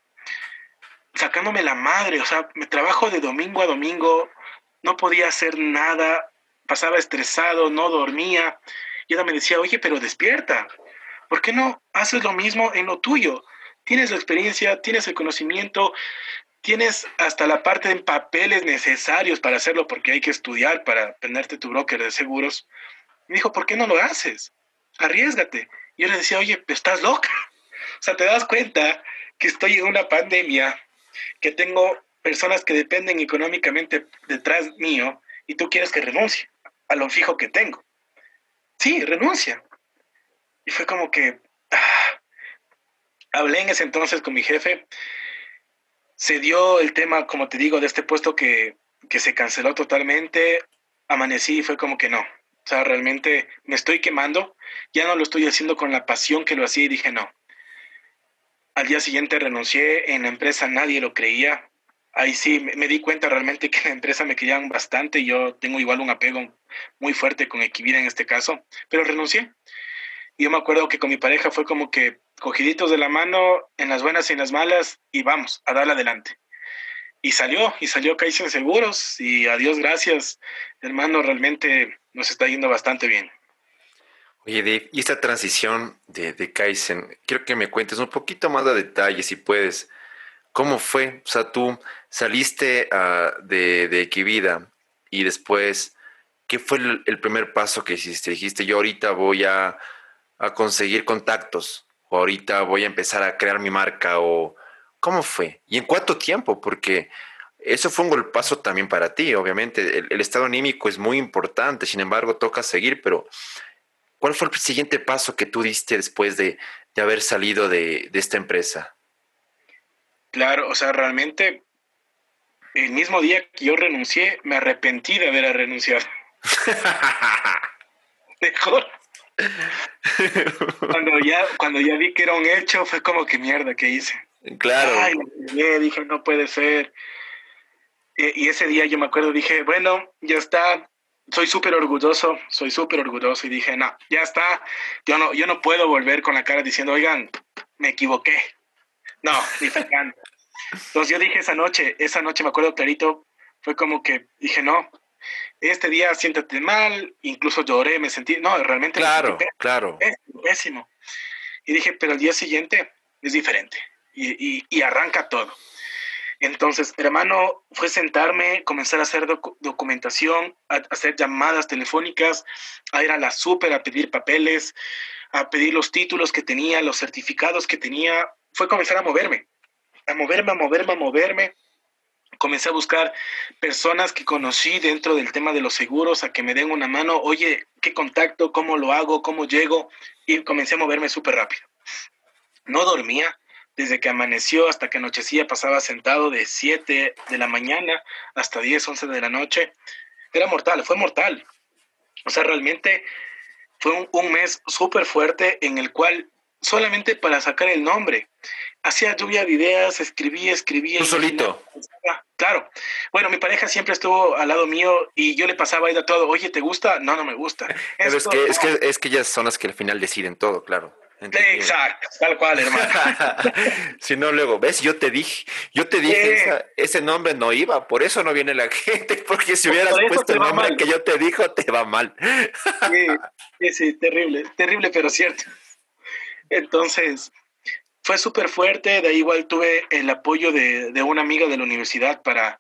sacándome la madre, o sea, me trabajo de domingo a domingo, no podía hacer nada, pasaba estresado, no dormía. Y ella me decía, oye, pero despierta, ¿por qué no haces lo mismo en lo tuyo? Tienes la experiencia, tienes el conocimiento, tienes hasta la parte de papeles necesarios para hacerlo porque hay que estudiar para tenerte tu broker de seguros. Me dijo, ¿por qué no lo haces? Arriesgate. Y yo le decía, oye, ¿estás loca? O sea, te das cuenta que estoy en una pandemia, que tengo personas que dependen económicamente detrás mío y tú quieres que renuncie a lo fijo que tengo. Sí, renuncia. Y fue como que ah, hablé en ese entonces con mi jefe. Se dio el tema, como te digo, de este puesto que, que se canceló totalmente. Amanecí y fue como que no. O sea, realmente me estoy quemando. Ya no lo estoy haciendo con la pasión que lo hacía y dije no. Al día siguiente renuncié. En la empresa nadie lo creía ahí sí me, di cuenta realmente que la empresa me querían bastante. Yo tengo igual un apego muy fuerte con Equivida en este caso, pero renuncié. Yo me acuerdo que con mi pareja fue como que cogiditos de la mano en las buenas y en las malas y vamos a darle adelante. Y salió, y salió Kaizen Seguros y a Dios gracias, hermano, realmente nos está yendo bastante bien. Oye, Dave, y esta transición de, de Kaizen, quiero que me cuentes un poquito más de detalles, si puedes. ¿Cómo fue? O sea, tú saliste uh, de, de Equivida y después, ¿qué fue el, primer paso que hiciste? Dijiste, yo ahorita voy a, a, conseguir contactos, o ahorita voy a empezar a crear mi marca, o ¿cómo fue? ¿Y en cuánto tiempo? Porque eso fue un golpazo también para ti, obviamente. El, el estado anímico es muy importante, sin embargo, toca seguir, pero ¿cuál fue el siguiente paso que tú diste después de, de haber salido de, de esta empresa? Claro, o sea, realmente el mismo día que yo renuncié, me arrepentí de haber renunciado. [laughs] Mejor. Cuando ya, cuando ya vi que era un hecho, fue como que mierda que hice. Claro. Ay, dije, no puede ser. Y, y, ese día yo me acuerdo, dije, bueno, ya está, soy súper orgulloso, soy súper orgulloso. Y dije, no, ya está, yo no, yo no puedo volver con la cara diciendo, oigan, me equivoqué. No, ni fregando. Entonces yo dije esa noche, esa noche me acuerdo clarito, fue como que dije, no, este día siéntate mal, incluso lloré, me sentí, no, realmente claro, claro. Pésimo, pésimo. Y dije, pero el día siguiente es diferente y, y, y arranca todo. Entonces, hermano, fue sentarme, comenzar a hacer docu documentación, a hacer llamadas telefónicas, a ir a la súper a pedir papeles, a pedir los títulos que tenía, los certificados que tenía. Fue comenzar a moverme a moverme, a moverme, a moverme. Comencé a buscar personas que conocí dentro del tema de los seguros, a que me den una mano, oye, ¿qué contacto? ¿Cómo lo hago? ¿Cómo llego? Y comencé a moverme súper rápido. No dormía, desde que amaneció hasta que anochecía pasaba sentado de 7 de la mañana hasta 10, 11 de la noche. Era mortal, fue mortal. O sea, realmente fue un, un mes súper fuerte en el cual solamente para sacar el nombre. Hacía lluvia de ideas, escribía, escribía. Tú solito. Claro. Bueno, mi pareja siempre estuvo al lado mío y yo le pasaba a todo. Oye, ¿te gusta? No, no me gusta. [laughs] Pero es, que, es, que, es que ellas son las que al final deciden todo, claro. Entendido. Exacto, tal cual, hermano. [laughs] si no, luego, ¿ves? Yo te dije, yo te dije, esa, ese nombre no iba, por eso no viene la [laughs] gente, porque si hubieras puesto el nombre mal. que yo te dijo, te va mal. sí, sí, terrible, terrible, pero cierto. Entonces, fue súper fuerte, de ahí igual tuve el apoyo de, de una amiga de la universidad para,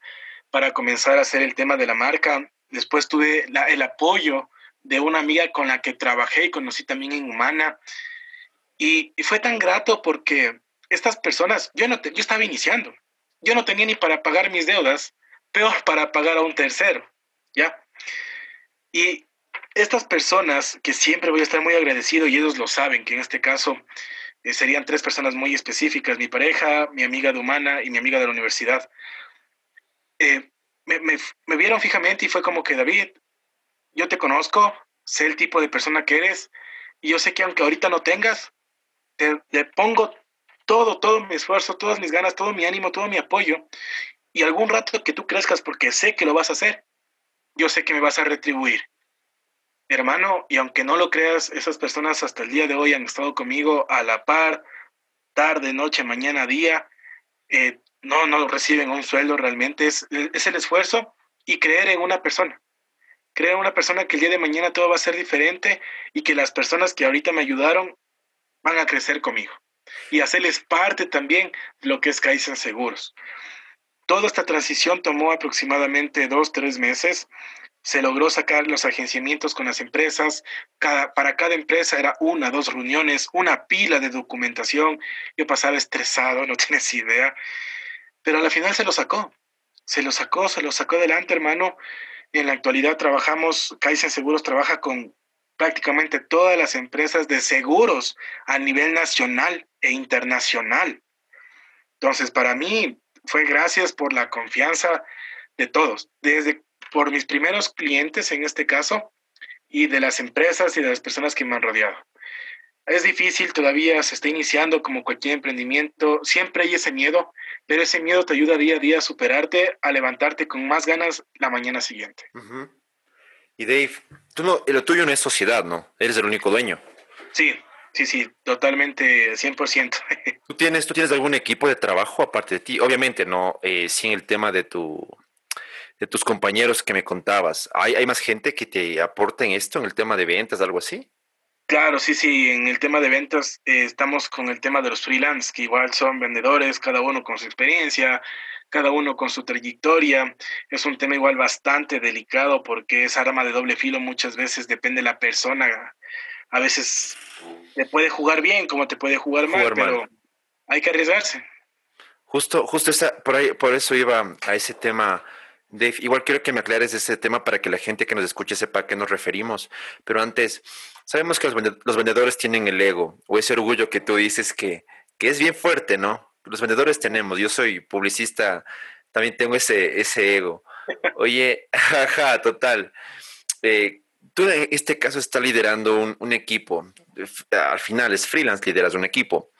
para comenzar a hacer el tema de la marca. Después tuve el apoyo de una amiga con la que trabajé y conocí también en Humana. Y, y fue tan grato porque estas personas, yo, no te, yo estaba iniciando, yo no tenía ni para pagar mis deudas, peor para pagar a un tercero, ¿ya? Y estas personas que siempre voy a estar muy agradecido y ellos lo saben, que en este caso eh, serían tres personas muy específicas, mi pareja, mi amiga de humana y mi amiga de la universidad. Eh, me, me, vieron fijamente y fue como que, David, yo te conozco, sé el tipo de persona que eres y yo sé que aunque ahorita no tengas, te, le pongo todo, todo mi esfuerzo, todas mis ganas, todo mi ánimo, todo mi apoyo y algún rato que tú crezcas porque sé que lo vas a hacer, yo sé que me vas a retribuir hermano, y aunque no lo creas, esas personas hasta el día de hoy han estado conmigo a la par, tarde, noche, mañana, día. Eh, no, no reciben un sueldo realmente, es, es el esfuerzo y creer en una persona. Creo una persona que el día de mañana todo va a ser diferente y que las personas que ahorita me ayudaron van a crecer conmigo y hacerles parte también de lo que es Kaizen Seguros. Toda esta transición tomó aproximadamente dos, tres meses. Se logró sacar los agenciamientos con las empresas. Cada, para cada empresa era una, dos reuniones, una pila de documentación. Yo pasaba estresado, [laughs] no tienes idea. Pero al final se lo sacó. Se lo sacó, se lo sacó adelante, hermano. En la actualidad trabajamos, Kaizen Seguros trabaja con prácticamente todas las empresas de seguros a nivel nacional e internacional. Entonces, para mí fue gracias por la confianza de todos, desde por mis primeros clientes en este caso y de las empresas y de las personas que me han rodeado. Es difícil, todavía se está iniciando como cualquier emprendimiento, siempre hay ese miedo, pero ese miedo te ayuda día a día a superarte, a levantarte con más ganas la mañana siguiente. Y Dave, tú no, lo tuyo no es sociedad, ¿no? Eres el único dueño. Sí, sí, sí, totalmente, 100%. [laughs] ¿Tú tienes, ¿Tú tienes algún equipo de trabajo aparte de ti? Obviamente, no, eh, sin el tema de tu de tus compañeros que me contabas. ¿Hay, ¿Hay más gente que te aporta en esto, en el tema de ventas, algo así? Claro, sí, sí, en el tema de ventas eh, estamos con el tema de los freelance, que igual son vendedores, cada uno con su experiencia, cada uno con su trayectoria. Es un tema igual bastante delicado porque es arma de doble filo, muchas veces depende de la persona. A veces te puede jugar bien como te puede jugar, mal, pero hay que arriesgarse. Justo, justo esa, por, ahí, por eso iba a ese tema. Dave, igual quiero que me aclares ese tema para que la gente que nos escuche sepa a qué nos referimos. Pero antes, sabemos que los vendedores tienen el ego o ese orgullo que tú dices que, que es bien fuerte, ¿no? los vendedores tenemos, yo soy publicista, también tengo ese, ese ego. Oye, [laughs] jaja, total. Eh, tú en este caso estás liderando un, equipo, al final es freelance, lideras un equipo.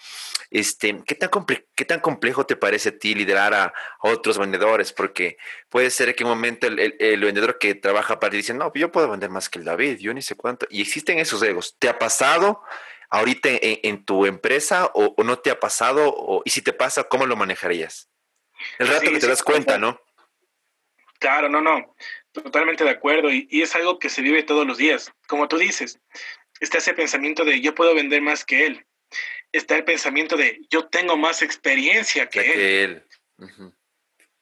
Este, ¿qué, tan ¿Qué tan complejo te parece a ti liderar a, otros vendedores? Porque puede ser que en un momento el, el, vendedor que trabaja para ti dice, no, yo puedo vender más que el David, yo ni sé cuánto. Y existen esos egos. ¿Te ha pasado? ahorita en, tu empresa o, no te ha pasado? O, y si te pasa, ¿cómo lo manejarías? El rato que te das cuenta, ¿no? Claro, no, no, totalmente de acuerdo. Y, es algo que se vive todos los días. Como tú dices, está ese pensamiento de yo puedo vender más que él. Está el pensamiento de yo tengo más experiencia que él.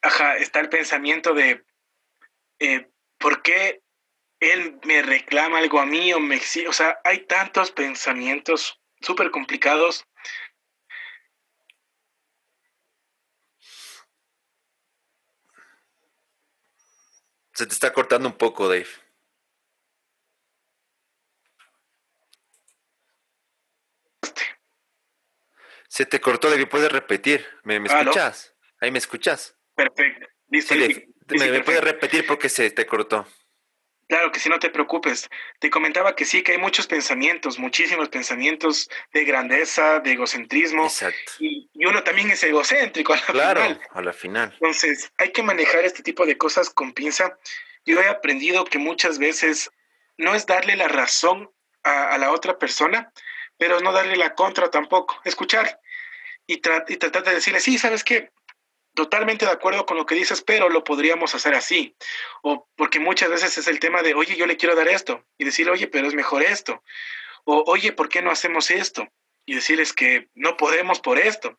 Ajá, está el pensamiento de eh, ¿por qué él me reclama algo a mí o me exige, o sea, hay tantos pensamientos súper complicados. Se te está cortando un poco, Dave. Se te cortó, Dave. ¿Puedes repetir? ¿Me, escuchas? ¿Ahí me escuchas? Perfecto. Listo. me puedes repetir porque se te cortó. Claro que sí, no te preocupes. Te comentaba que sí, que hay muchos pensamientos, muchísimos pensamientos de grandeza, de egocentrismo. Exacto. Y, uno también es egocéntrico a la claro, a la final. Entonces, hay que manejar este tipo de cosas con pinza. Yo he aprendido que muchas veces no es darle la razón a, la otra persona, pero no darle la contra tampoco. Escuchar y, y tratar de decirle, sí, ¿sabes qué? totalmente de acuerdo con lo que dices, pero lo podríamos hacer así. O porque muchas veces es el tema de, oye, yo le quiero dar esto. Y decirle, oye, pero es mejor esto. O, oye, ¿por qué no hacemos esto? Y decirles que no podemos por esto.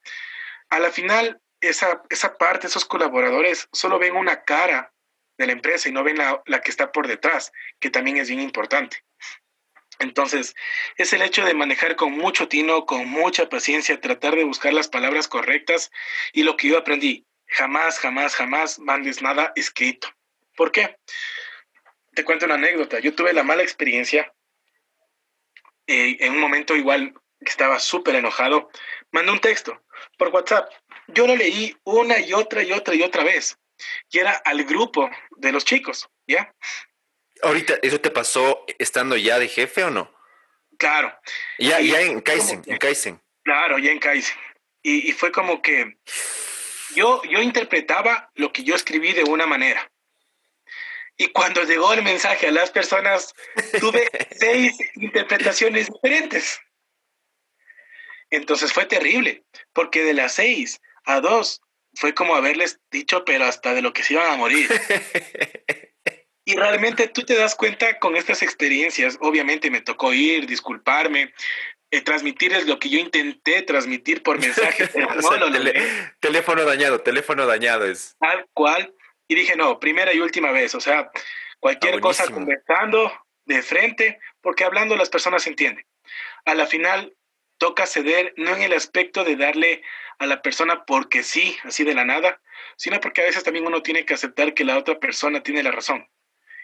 A la final, esa, esa parte, esos colaboradores solo ven una cara de la empresa y no ven la, la que está por detrás, que también es bien importante. Entonces, es el hecho de manejar con mucho tino, con mucha paciencia, tratar de buscar las palabras correctas y lo que yo aprendí, jamás, jamás, jamás mandes nada escrito. ¿Por qué? Te cuento una anécdota. Yo tuve la mala experiencia. Eh, en un momento igual que estaba súper enojado, mandé un texto por WhatsApp. Yo lo leí una y otra y otra y otra vez. Y era al grupo de los chicos, ¿ya? Ahorita, ¿eso te pasó estando ya de jefe o no? Claro. Ya, ya en Kaizen, en Kaizen. Claro, ya en Kaizen. Y, y fue como que yo, yo interpretaba lo que yo escribí de una manera. Y cuando llegó el mensaje a las personas, tuve [laughs] seis interpretaciones diferentes. Entonces fue terrible, porque de las seis a dos fue como haberles dicho, pero hasta de lo que se iban a morir. [laughs] Y realmente tú te das cuenta con estas experiencias, obviamente me tocó ir, disculparme, eh, transmitirles lo que yo intenté transmitir por [laughs] mensaje. teléfono dañado, teléfono dañado es. Tal cual. Y dije, no, primera y última vez, o sea, cualquier ah, cosa conversando de frente, porque hablando las personas entienden. A la final toca ceder no en el aspecto de darle a la persona porque sí, así de la nada, sino porque a veces también uno tiene que aceptar que la otra persona tiene la razón,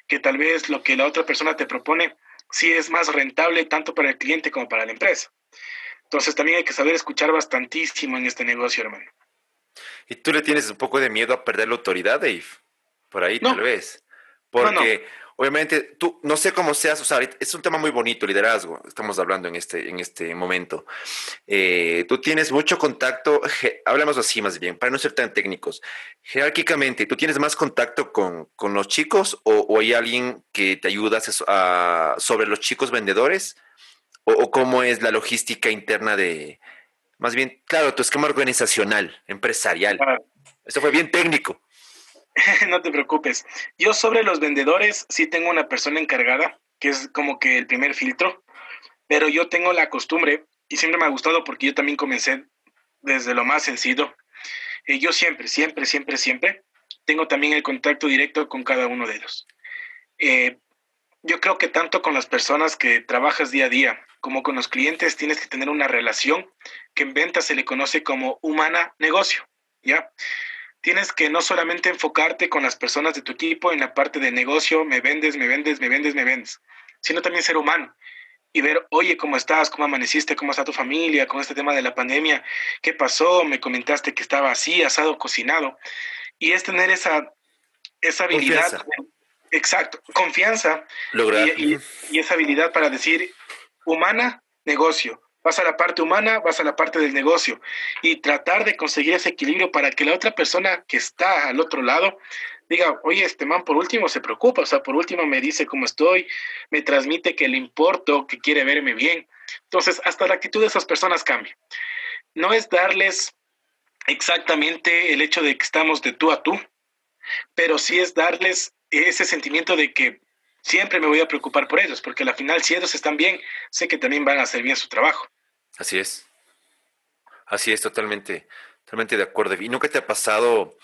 que tal vez lo que la otra persona te propone sí es más rentable tanto para el cliente como para la empresa. Entonces también hay que saber escuchar bastantísimo en este negocio, hermano. ¿Y tú le tienes un poco de miedo a perder la autoridad, Dave? Por ahí tal vez. Porque obviamente tú, no sé cómo seas, o sea, es un tema muy bonito, liderazgo, estamos hablando en este, en este momento. Eh, tú tienes mucho contacto, hablamos así más bien, para no ser tan técnicos. Jerárquicamente, ¿tú tienes más contacto con, los chicos o, hay alguien que te ayuda a, sobre los chicos vendedores? O, cómo es la logística interna de, más bien, claro, tu esquema organizacional, empresarial? Eso fue bien técnico. [laughs] no te preocupes. Yo sobre los vendedores sí tengo una persona encargada, que es como que el primer filtro, pero yo tengo la costumbre, y siempre me ha gustado porque yo también comencé desde lo más sencillo. y yo siempre, siempre, siempre, siempre tengo también el contacto directo con cada uno de ellos. Eh, yo creo que tanto con las personas que trabajas día a día como con los clientes tienes que tener una relación que en venta se le conoce como humana negocio, ¿ya? Tienes que no solamente enfocarte con las personas de tu equipo en la parte de negocio, me vendes, me vendes, me vendes, me vendes, sino también ser humano y ver, oye, ¿cómo estás? ¿Cómo amaneciste? ¿Cómo está tu familia con este tema de la pandemia? ¿Qué pasó? Me comentaste que estaba así, asado, cocinado. Y es tener esa, esa habilidad, exacto, confianza y, y esa habilidad para decir, humana, negocio, vas a la parte humana, vas a la parte del negocio y tratar de conseguir ese equilibrio para que la otra persona que está al otro lado diga, oye, este man por último se preocupa, o sea, por último me dice cómo estoy, me transmite que le importo, que quiere verme bien. Entonces, hasta la actitud de esas personas cambia. No es darles exactamente el hecho de que estamos de tú a tú, pero sí es darles ese sentimiento de que siempre me voy a preocupar por ellos, porque al final si ellos están bien, sé que también van a hacer bien su trabajo. Así es. Así es, totalmente, totalmente de acuerdo. ¿Y nunca te ha pasado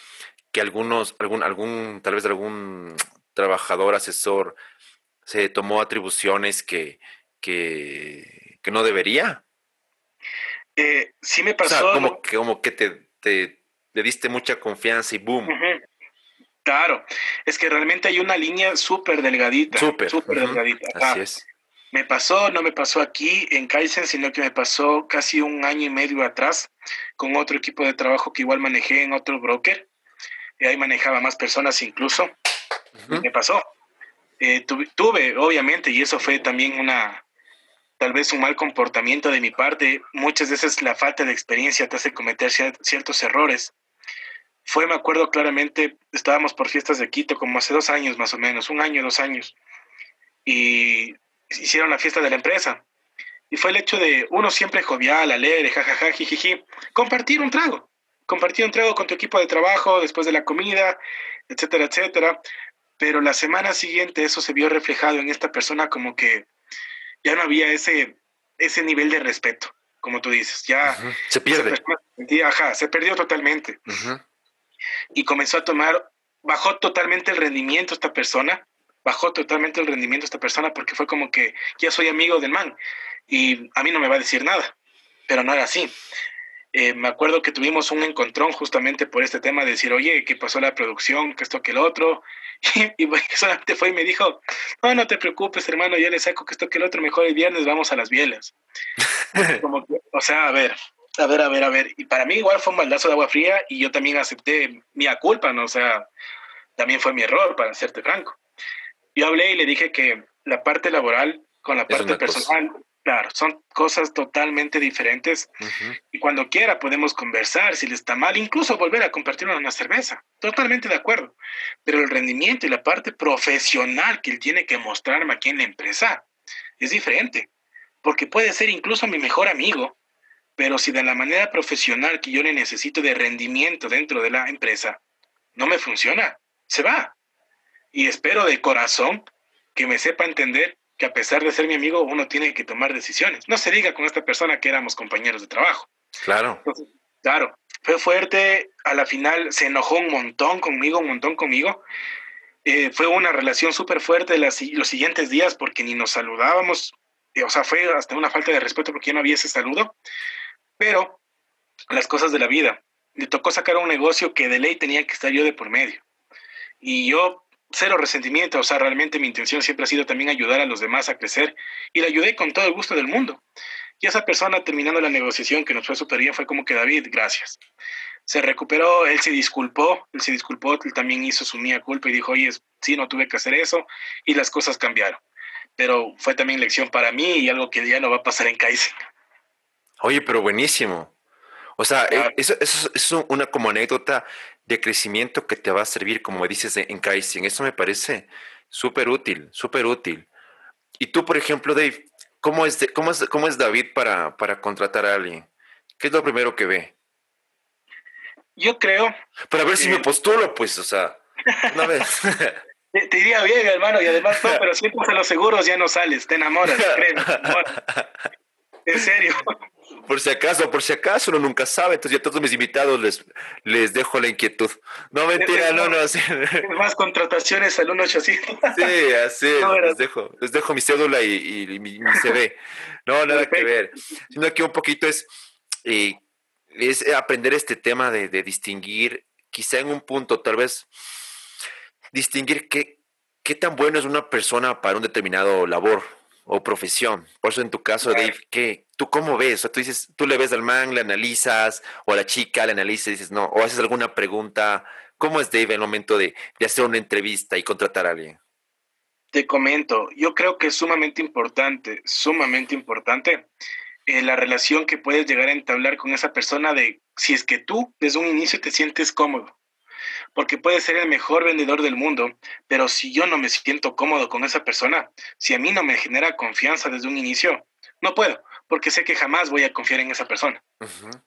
que algunos, algún, algún, tal vez algún trabajador, asesor, se tomó atribuciones que, que, no debería? Eh, sí me pasó. como que, como que te, te, le diste mucha confianza y boom. Claro, es que realmente hay una línea súper delgadita. Súper. Súper delgadita. Así es. Me pasó, no me pasó aquí en Kaizen, sino que me pasó casi un año y medio atrás con otro equipo de trabajo que igual manejé en otro broker. Y ahí manejaba más personas incluso. Me pasó. Eh, tuve, obviamente, y eso fue también una, tal vez un mal comportamiento de mi parte. Muchas veces la falta de experiencia te hace cometer ciertos errores. Fue, me acuerdo claramente, estábamos por fiestas de Quito como hace dos años más o menos, un año, dos años. Y hicieron la fiesta de la empresa. Y fue el hecho de uno siempre jovial, alegre, jajaja, jijiji, compartir un trago. Compartir un trago con tu equipo de trabajo después de la comida, etcétera, etcétera. Pero la semana siguiente eso se vio reflejado en esta persona como que ya no había ese, ese nivel de respeto, como tú dices. Ya se pierde. ajá, se perdió totalmente. Y comenzó a tomar, bajó totalmente el rendimiento esta persona bajó totalmente el rendimiento de esta persona porque fue como que ya soy amigo del man y a mí no me va a decir nada, pero no era así. Eh, me acuerdo que tuvimos un encontrón justamente por este tema de decir, oye, ¿qué pasó la producción? ¿Qué esto, que el otro? [laughs] Y, [laughs] solamente fue y me dijo, no, no te preocupes, hermano, ya le saco que esto, que el otro, mejor el viernes vamos a las bielas. o sea, a ver, a ver, a ver, a ver. Y para mí igual fue un baldazo de agua fría y yo también acepté mi culpa, ¿no? O sea, también fue mi error, para serte franco. Yo hablé y le dije que la parte laboral con la parte personal, claro, son cosas totalmente diferentes. Y cuando quiera podemos conversar, si le está mal, incluso volver a compartir una cerveza. Totalmente de acuerdo. Pero el rendimiento y la parte profesional que él tiene que mostrarme aquí en la empresa es diferente. Porque puede ser incluso mi mejor amigo, pero si de la manera profesional que yo le necesito de rendimiento dentro de la empresa no me funciona, se va. Y espero de corazón que me sepa entender que a pesar de ser mi amigo, uno tiene que tomar decisiones. No se diga con esta persona que éramos compañeros de trabajo. Claro. claro, fue fuerte, a la final se enojó un montón conmigo, un montón conmigo. Eh, fue una relación súper fuerte los siguientes días porque ni nos saludábamos, eh, o sea, fue hasta una falta de respeto porque ya no había ese saludo, pero las cosas de la vida. Le tocó sacar un negocio que de ley tenía que estar yo de por medio. Y yo, cero resentimiento, o sea, realmente mi intención siempre ha sido también ayudar a los demás a crecer y le ayudé con todo el gusto del mundo. Y esa persona, terminando la negociación, que nos fue súper bien, fue como que David, gracias. Se recuperó, él se disculpó, él se disculpó, él también hizo su mía culpa y dijo, oye, sí, no tuve que hacer eso, y las cosas cambiaron. Pero fue también lección para mí y algo que ya no va a pasar en Kaizen. Oye, pero buenísimo. O sea, eh, eso, eso, es una como anécdota de crecimiento que te va a servir, como dices, en Kaizen. Eso me parece súper útil, súper útil. Y tú, por ejemplo, Dave, ¿cómo es, cómo es, cómo es David para, para contratar a alguien? ¿Qué es lo primero que ve? Yo creo. Para ver si me postulo, pues, o sea, una vez. [laughs] Te, iría bien, hermano, y además, no, pero si entras a los seguros ya no sales, te enamoras, créeme. [laughs] En serio. Por si acaso, por si acaso, uno nunca sabe. Entonces, yo a todos mis invitados les, les dejo la inquietud. No, mentira, no, no. Más contrataciones al 1800. [laughs] Sí, así, les, dejo, les dejo mi cédula y, mi, CV. No, nada que ver. Sino que un poquito es, eh, es aprender este tema de, de distinguir, quizá en un punto, tal vez, distinguir qué, qué tan bueno es una persona para un determinado labor o profesión. Por eso en tu caso, Dave, ¿qué, ¿tú cómo ves? O sea, tú dices, tú le ves al man, le analizas, o a la chica le analizas y dices, no, o haces alguna pregunta. ¿Cómo es Dave en el momento de, hacer una entrevista y contratar a alguien? Te comento, yo creo que es sumamente importante, sumamente importante eh, la relación que puedes llegar a entablar con esa persona de si es que tú desde un inicio te sientes cómodo porque puede ser el mejor vendedor del mundo, pero si yo no me siento cómodo con esa persona, si a mí no me genera confianza desde un inicio, no puedo, porque sé que jamás voy a confiar en esa persona.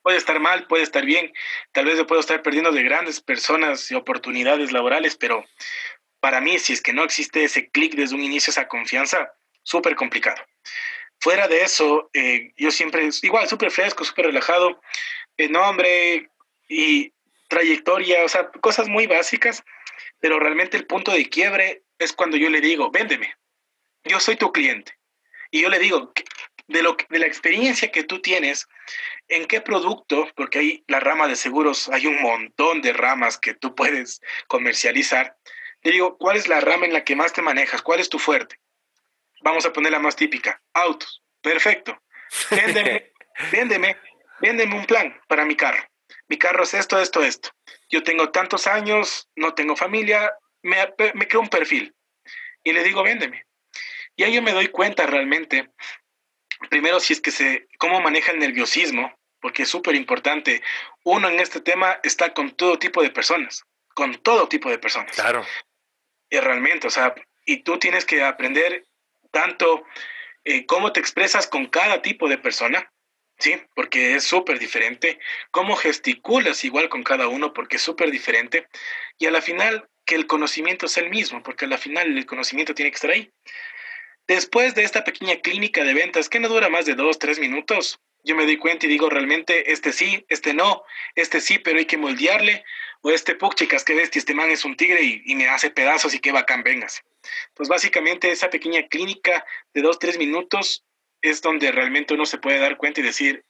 Puede estar mal, puede estar bien, tal vez yo puedo estar perdiendo de grandes personas y oportunidades laborales, pero para mí, si es que no existe ese clic desde un inicio, esa confianza, súper complicado. Fuera de eso, eh, yo siempre, igual, súper fresco, súper relajado, eh, nombre, y trayectoria, o sea, cosas muy básicas, pero realmente el punto de quiebre es cuando yo le digo, véndeme, yo soy tu cliente. Y yo le digo, de, lo, de la experiencia que tú tienes, en qué producto, porque hay la rama de seguros, hay un montón de ramas que tú puedes comercializar, le digo, ¿cuál es la rama en la que más te manejas? ¿Cuál es tu fuerte? Vamos a poner la más típica, autos. Perfecto. [laughs] Véndeme, véndeme, véndeme un plan para mi carro mi carro es esto, esto, esto. Yo tengo tantos años, no tengo familia, me, me creo un perfil y le digo, véndeme. Y ahí yo me doy cuenta realmente, primero si es que se, cómo maneja el nerviosismo, porque es súper importante. Uno en este tema está con todo tipo de personas, con todo tipo de personas. Claro. Y realmente, o sea, y tú tienes que aprender tanto eh, cómo te expresas con cada tipo de persona, ¿sí? Porque es súper diferente. Cómo gesticulas igual con cada uno, porque es súper diferente. Y a la final, que el conocimiento es el mismo, porque a la final el conocimiento tiene que estar ahí. Después de esta pequeña clínica de ventas, que no dura más de dos, tres minutos, yo me doy cuenta y digo realmente, este sí, este no, este sí, pero hay que moldearle, o este puck, chicas, que bestia, este man es un tigre y, y, me hace pedazos y qué bacán, vengas. Pues básicamente esa pequeña clínica de dos, tres minutos es donde realmente uno se puede dar cuenta y decir,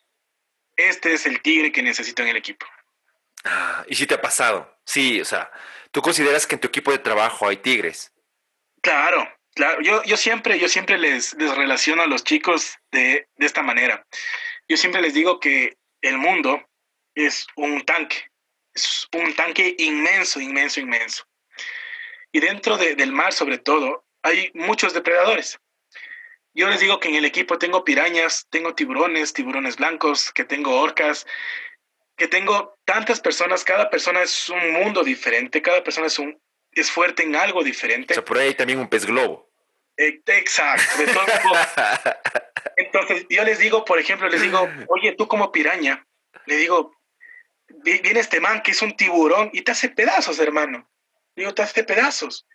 este es el tigre que necesito en el equipo. Ah, y si te ha pasado, sí, o sea, tú consideras que en tu equipo de trabajo hay tigres. Claro, claro, yo, yo siempre, yo siempre les, les relaciono a los chicos de, de esta manera. Yo siempre les digo que el mundo es un tanque, es un tanque inmenso, inmenso, inmenso. Y dentro de, del mar, sobre todo, hay muchos depredadores. Yo les digo que en el equipo tengo pirañas, tengo tiburones, tiburones blancos, que tengo orcas, que tengo tantas personas, cada persona es un mundo diferente, cada persona es, un, es fuerte en algo diferente. O sea, por ahí hay también un pez globo. Eh, exacto. [laughs] Entonces, yo les digo, por ejemplo, les digo, oye, tú como piraña, le digo, viene este man que es un tiburón y te hace pedazos, hermano. Digo, te hace pedazos.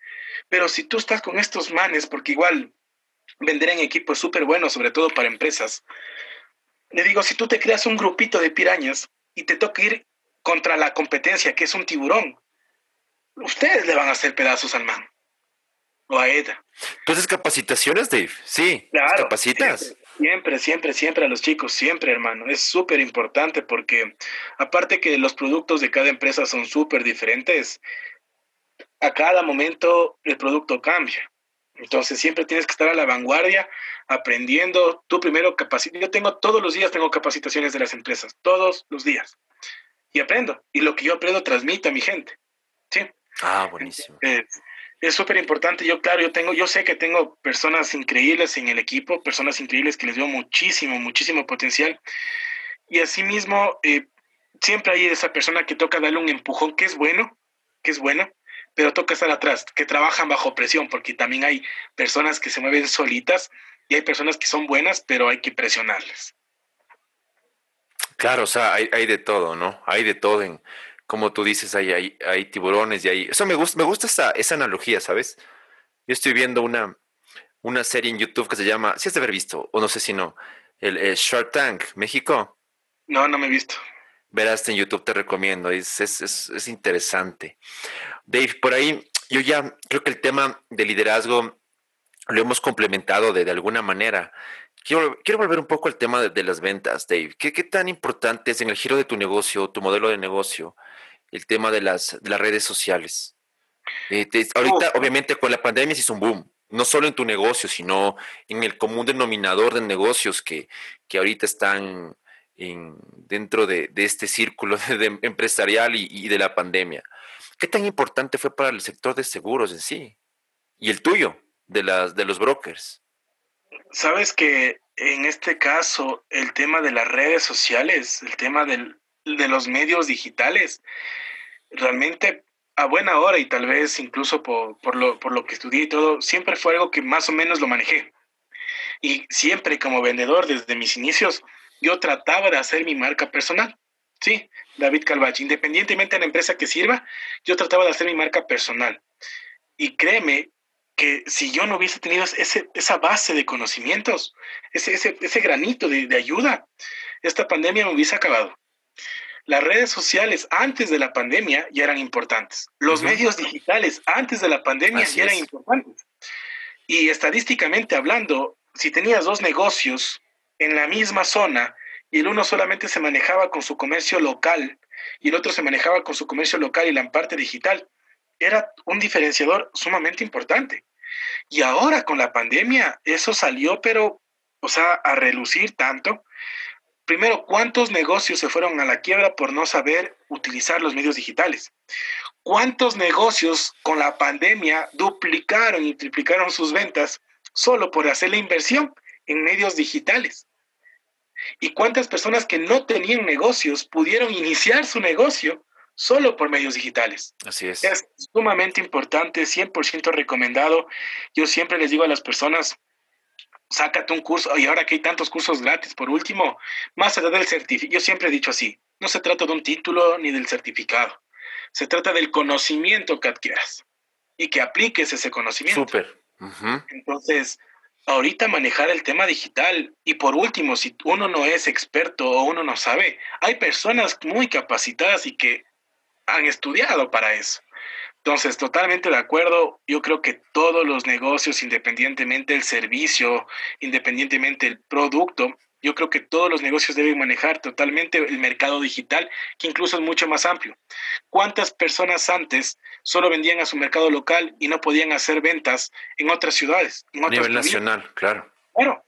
Pero si tú estás con estos manes, porque igual vender en equipo es súper bueno, sobre todo para empresas, le digo, si tú te creas un grupito de pirañas y te toca ir contra la competencia, que es un tiburón, ustedes le van a hacer pedazos al man o a ella. Entonces, capacitaciones, Dave. Sí, claro, capacitas. Siempre, siempre, siempre a los chicos, siempre, hermano. Es súper importante porque aparte que los productos de cada empresa son súper diferentes, a cada momento el producto cambia. Entonces siempre tienes que estar a la vanguardia, aprendiendo. Tú primero capacita. Yo tengo todos los días tengo capacitaciones de las empresas, todos los días. Y aprendo. Y lo que yo aprendo transmito a mi gente. Sí. Ah, buenísimo. es súper importante. Yo, claro, yo tengo, yo sé que tengo personas increíbles en el equipo, personas increíbles que les veo muchísimo, muchísimo potencial. Y asimismo, eh, siempre hay esa persona que toca darle un empujón, que es bueno, que es bueno, pero toca estar atrás, que trabajan bajo presión, porque también hay personas que se mueven solitas y hay personas que son buenas, pero hay que presionarles. Claro, o sea, hay, hay de todo, ¿no? Hay de todo en, como tú dices, hay, hay, hay tiburones y hay... Eso me gusta, me gusta esa, esa analogía, ¿sabes? Yo estoy viendo una, una serie en YouTube que se llama, si has de haber visto, o no sé si no, el, Shark Tank, México. No, no me he visto. Verás en YouTube, te recomiendo, es, es, es, es interesante. Dave, por ahí yo ya creo que el tema de liderazgo lo hemos complementado de, de alguna manera. Quiero, quiero, volver un poco al tema de, las ventas, Dave. ¿Qué, ¿Qué, tan importante es en el giro de tu negocio, tu modelo de negocio, el tema de las, de las redes sociales? Eh, ahorita, obviamente, con la pandemia se hizo un boom, no solo en tu negocio, sino en el común denominador de negocios que, que ahorita están en, dentro de, de, este círculo [laughs] de, empresarial y, y de la pandemia. ¿Qué tan importante fue para el sector de seguros en sí? Y el tuyo, de, las, de los brokers. Sabes que en este caso, el tema de las redes sociales, el tema del, de los medios digitales, realmente a buena hora y tal vez incluso por, por, lo, por lo que estudié y todo, siempre fue algo que más o menos lo manejé. Y siempre como vendedor, desde mis inicios, yo trataba de hacer mi marca personal. Sí, David Calvach, independientemente de la empresa que sirva, yo trataba de hacer mi marca personal. Y créeme que si yo no hubiese tenido ese, esa base de conocimientos, ese, ese, ese granito de, de, ayuda, esta pandemia me hubiese acabado. Las redes sociales antes de la pandemia ya eran importantes. Los uh -huh. medios digitales antes de la pandemia Así ya eran es. importantes. Y estadísticamente hablando, si tenías dos negocios en la misma zona y el uno solamente se manejaba con su comercio local y el otro se manejaba con su comercio local y la parte digital, era un diferenciador sumamente importante. Y ahora con la pandemia eso salió, pero, o sea, a relucir tanto. Primero, ¿cuántos negocios se fueron a la quiebra por no saber utilizar los medios digitales? ¿Cuántos negocios con la pandemia duplicaron y triplicaron sus ventas solo por hacer la inversión en medios digitales? ¿Y cuántas personas que no tenían negocios pudieron iniciar su negocio solo por medios digitales? Así es. Es sumamente importante, 100% recomendado. Yo siempre les digo a las personas, sácate un curso, y ahora que hay tantos cursos gratis, por último, más allá del certificado, yo siempre he dicho así, no se trata de un título ni del certificado, se trata del conocimiento que adquieras y que apliques ese conocimiento. Súper. Uh -huh. Entonces, ahorita manejar el tema digital y por último, si uno no es experto o uno no sabe, hay personas muy capacitadas y que han estudiado para eso. Entonces, totalmente de acuerdo. Yo creo que todos los negocios, independientemente del servicio, independientemente del producto, yo creo que todos los negocios deben manejar totalmente el mercado digital, que incluso es mucho más amplio. ¿Cuántas personas antes solo vendían a su mercado local y no podían hacer ventas en otras ciudades? En otras a nivel nacional, claro. Claro.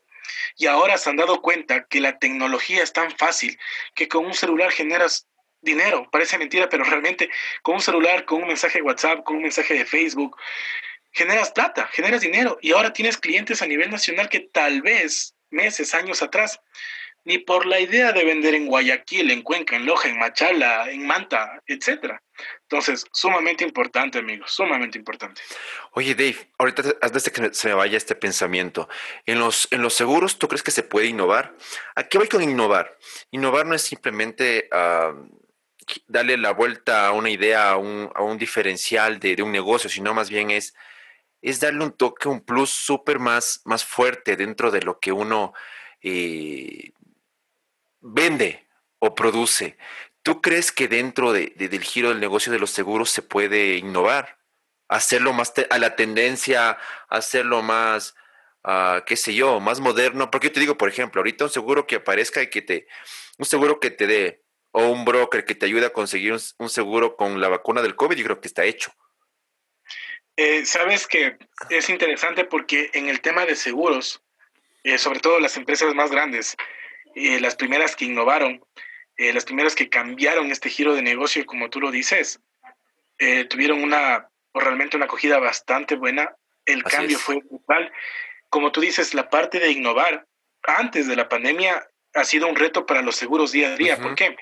Y ahora se han dado cuenta que la tecnología es tan fácil que con un celular generas dinero. Parece mentira, pero realmente con un celular, con un mensaje de WhatsApp, con un mensaje de Facebook, generas plata, generas dinero. Y ahora tienes clientes a nivel nacional que tal vez meses, años atrás, ni por la idea de vender en Guayaquil, en Cuenca, en Loja, en Machala, en Manta, etcétera. Entonces, sumamente importante, amigos, sumamente importante. Oye, Dave, ahorita antes de que se me vaya este pensamiento, en los, en los seguros, ¿tú crees que se puede innovar? ¿A qué voy con innovar? Innovar no es simplemente uh, darle la vuelta a una idea, a un, a un diferencial de, de, un negocio, sino más bien es es darle un toque, un plus súper más, más fuerte dentro de lo que uno eh, vende o produce. ¿Tú crees que dentro de, del giro del negocio de los seguros se puede innovar? Hacerlo más a la tendencia, hacerlo más, uh, qué sé yo, más moderno. Porque yo te digo, por ejemplo, ahorita un seguro que aparezca y que te, un seguro que te dé, o un broker que te ayude a conseguir un, seguro con la vacuna del COVID, yo creo que está hecho. Eh, Sabes que es interesante porque en el tema de seguros, eh, sobre todo las empresas más grandes, eh, las primeras que innovaron, eh, las primeras que cambiaron este giro de negocio, como tú lo dices, eh, tuvieron una, o realmente una acogida bastante buena. El cambio fue brutal. Como tú dices, la parte de innovar antes de la pandemia ha sido un reto para los seguros día a día. ¿Por qué?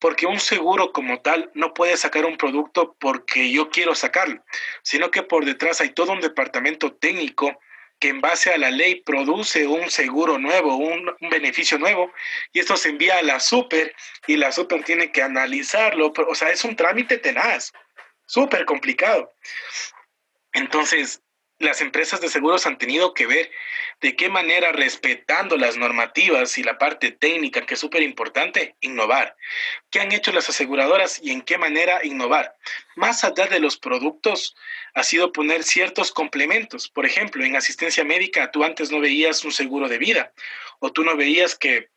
Porque un seguro como tal no puede sacar un producto porque yo quiero sacarlo, sino que por detrás hay todo un departamento técnico que en base a la ley produce un seguro nuevo, un, beneficio nuevo, y esto se envía a la super y la super tiene que analizarlo. O sea, es un trámite tenaz, súper complicado. Entonces, las empresas de seguros han tenido que ver de qué manera, respetando las normativas y la parte técnica, que es súper importante, innovar. ¿Qué han hecho las aseguradoras y en qué manera innovar? Más allá de los productos, ha sido poner ciertos complementos. Por ejemplo, en asistencia médica, tú antes no veías un seguro de vida o tú no veías que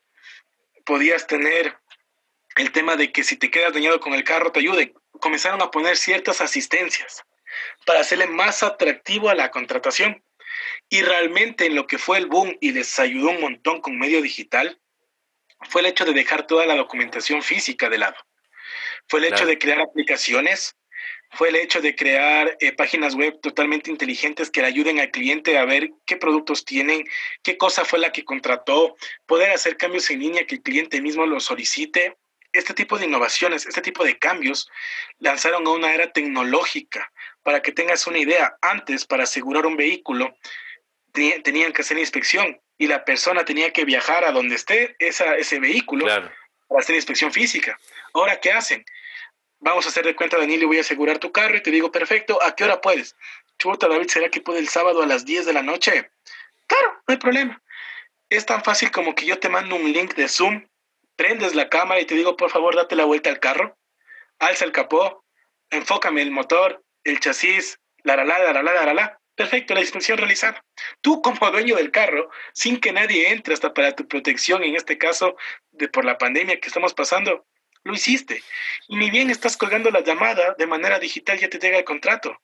podías tener el tema de que si te quedas dañado con el carro te ayude. Comenzaron a poner ciertas asistencias para hacerle más atractivo a la contratación. Y realmente en lo que fue el boom y les ayudó un montón con medio digital, fue el hecho de dejar toda la documentación física de lado. Fue el hecho de crear aplicaciones, fue el hecho de crear eh, páginas web totalmente inteligentes que le ayuden al cliente a ver qué productos tienen, qué cosa fue la que contrató, poder hacer cambios en línea que el cliente mismo lo solicite. Este tipo de innovaciones, este tipo de cambios lanzaron a una era tecnológica para que tengas una idea, antes para asegurar un vehículo tenían que hacer inspección y la persona tenía que viajar a donde esté esa, ese vehículo para hacer inspección física. Ahora, ¿qué hacen? Vamos a hacer de cuenta, Daniel, voy a asegurar tu carro y te digo, perfecto, ¿a qué hora puedes? Chuta, David, ¿será que puede el sábado a las 10 de la noche? Claro, no hay problema. Es tan fácil como que yo te mando un link de Zoom, prendes la cámara y te digo, por favor, date la vuelta al carro, alza el capó, enfócame el motor, el chasis, la la la la la la la Perfecto, la inspección realizada. Tú como dueño del carro, sin que nadie entre hasta para tu protección, en este caso de por la pandemia que estamos pasando, lo hiciste. Y ni bien estás colgando la llamada de manera digital, ya te llega el contrato.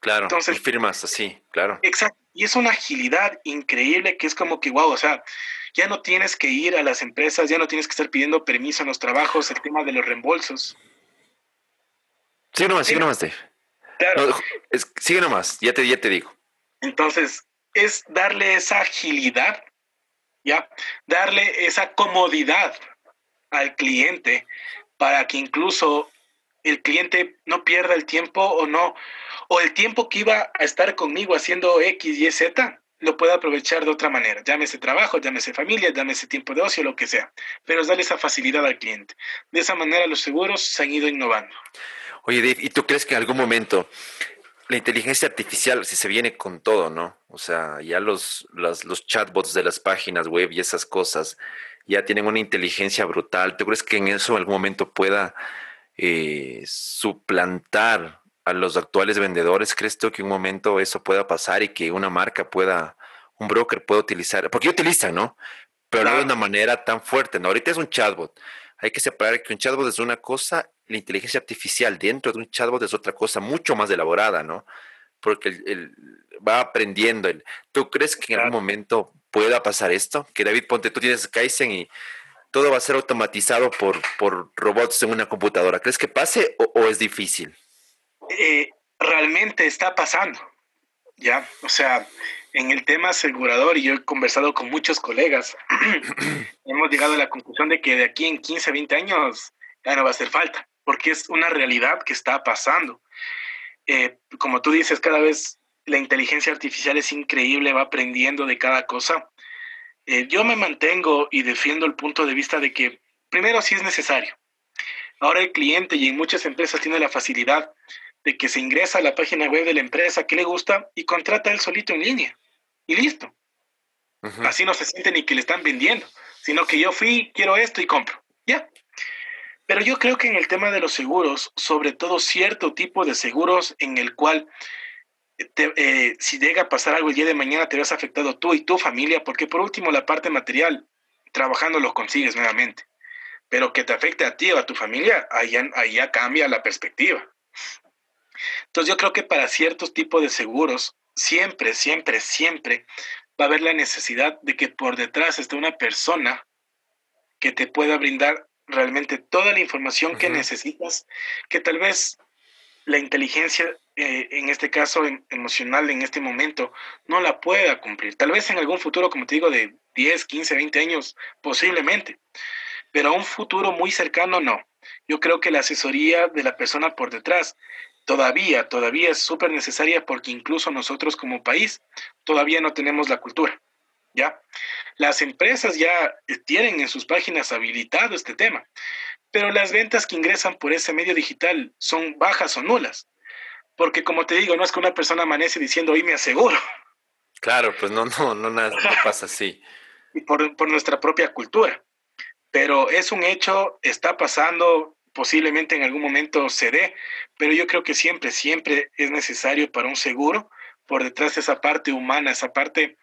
Claro, entonces firmas así, claro. Exacto. Y es una agilidad increíble que es como que, wow, o sea, ya no tienes que ir a las empresas, ya no tienes que estar pidiendo permiso en los trabajos, el tema de los reembolsos. Sí, nomás, sí, nomás, Dave. Claro. sigue nomás, ya te, ya te digo. Entonces, es darle esa agilidad, ¿ya? Darle esa comodidad al cliente para que incluso el cliente no pierda el tiempo o no, o el tiempo que iba a estar conmigo haciendo X, Y, Z, lo pueda aprovechar de otra manera. Llámese trabajo, llámese familia, llámese tiempo de ocio, lo que sea. Pero es darle esa facilidad al cliente. De esa manera los seguros se han ido innovando. Oye, Dave, ¿y tú crees que en algún momento la inteligencia artificial, si se viene con todo, ¿no? O sea, ya los, los, los, chatbots de las páginas web y esas cosas ya tienen una inteligencia brutal. ¿Tú crees que en eso en algún momento pueda eh, suplantar a los actuales vendedores? ¿Crees tú que en un momento eso pueda pasar y que una marca pueda, un broker pueda utilizar? Porque utilizan, ¿no? Pero no de una manera tan fuerte, ¿no? Ahorita es un chatbot. Hay que separar que un chatbot es una cosa la inteligencia artificial dentro de un chatbot es otra cosa mucho más elaborada, ¿no? Porque el, va aprendiendo. El, ¿Tú crees que en algún momento pueda pasar esto? Que David, ponte, tú tienes Kaizen y todo va a ser automatizado por, por robots en una computadora. ¿Crees que pase o, es difícil? Eh, realmente está pasando, ¿ya? O sea, en el tema asegurador, y yo he conversado con muchos colegas, [clears throat] hemos llegado a la conclusión de que de aquí en 15, 20 años ya no va a hacer falta porque es una realidad que está pasando. Eh, como tú dices, cada vez la inteligencia artificial es increíble, va aprendiendo de cada cosa. Eh, yo me mantengo y defiendo el punto de vista de que, primero, sí es necesario. Ahora el cliente y en muchas empresas tiene la facilidad de que se ingresa a la página web de la empresa que le gusta y contrata él solito en línea. Y listo. Así no se siente ni que le están vendiendo, sino que yo fui, quiero esto y compro. Ya. Pero yo creo que en el tema de los seguros, sobre todo cierto tipo de seguros en el cual eh, si llega a pasar algo el día de mañana te ves afectado tú y tu familia, porque por último la parte material, trabajando lo consigues nuevamente, pero que te afecte a ti o a tu familia, ahí ya cambia la perspectiva. Entonces yo creo que para ciertos tipos de seguros, siempre, siempre, siempre va a haber la necesidad de que por detrás esté una persona que te pueda brindar realmente toda la información que necesitas, que tal vez la inteligencia, eh, en este caso emocional, en este momento, no la pueda cumplir. Tal vez en algún futuro, como te digo, de 10, 15, 20 años, posiblemente, pero a un futuro muy cercano, no. Yo creo que la asesoría de la persona por detrás todavía, todavía es súper necesaria porque incluso nosotros como país todavía no tenemos la cultura. ¿Ya? Las empresas ya tienen en sus páginas habilitado este tema, pero las ventas que ingresan por ese medio digital son bajas o nulas. Porque como te digo, no es que una persona amanece diciendo, hoy me aseguro. Claro, pues no, no, no, no [laughs] pasa así. Y por, por nuestra propia cultura. Pero es un hecho, está pasando, posiblemente en algún momento se dé, pero yo creo que siempre, siempre es necesario para un seguro, por detrás de esa parte humana, esa parte,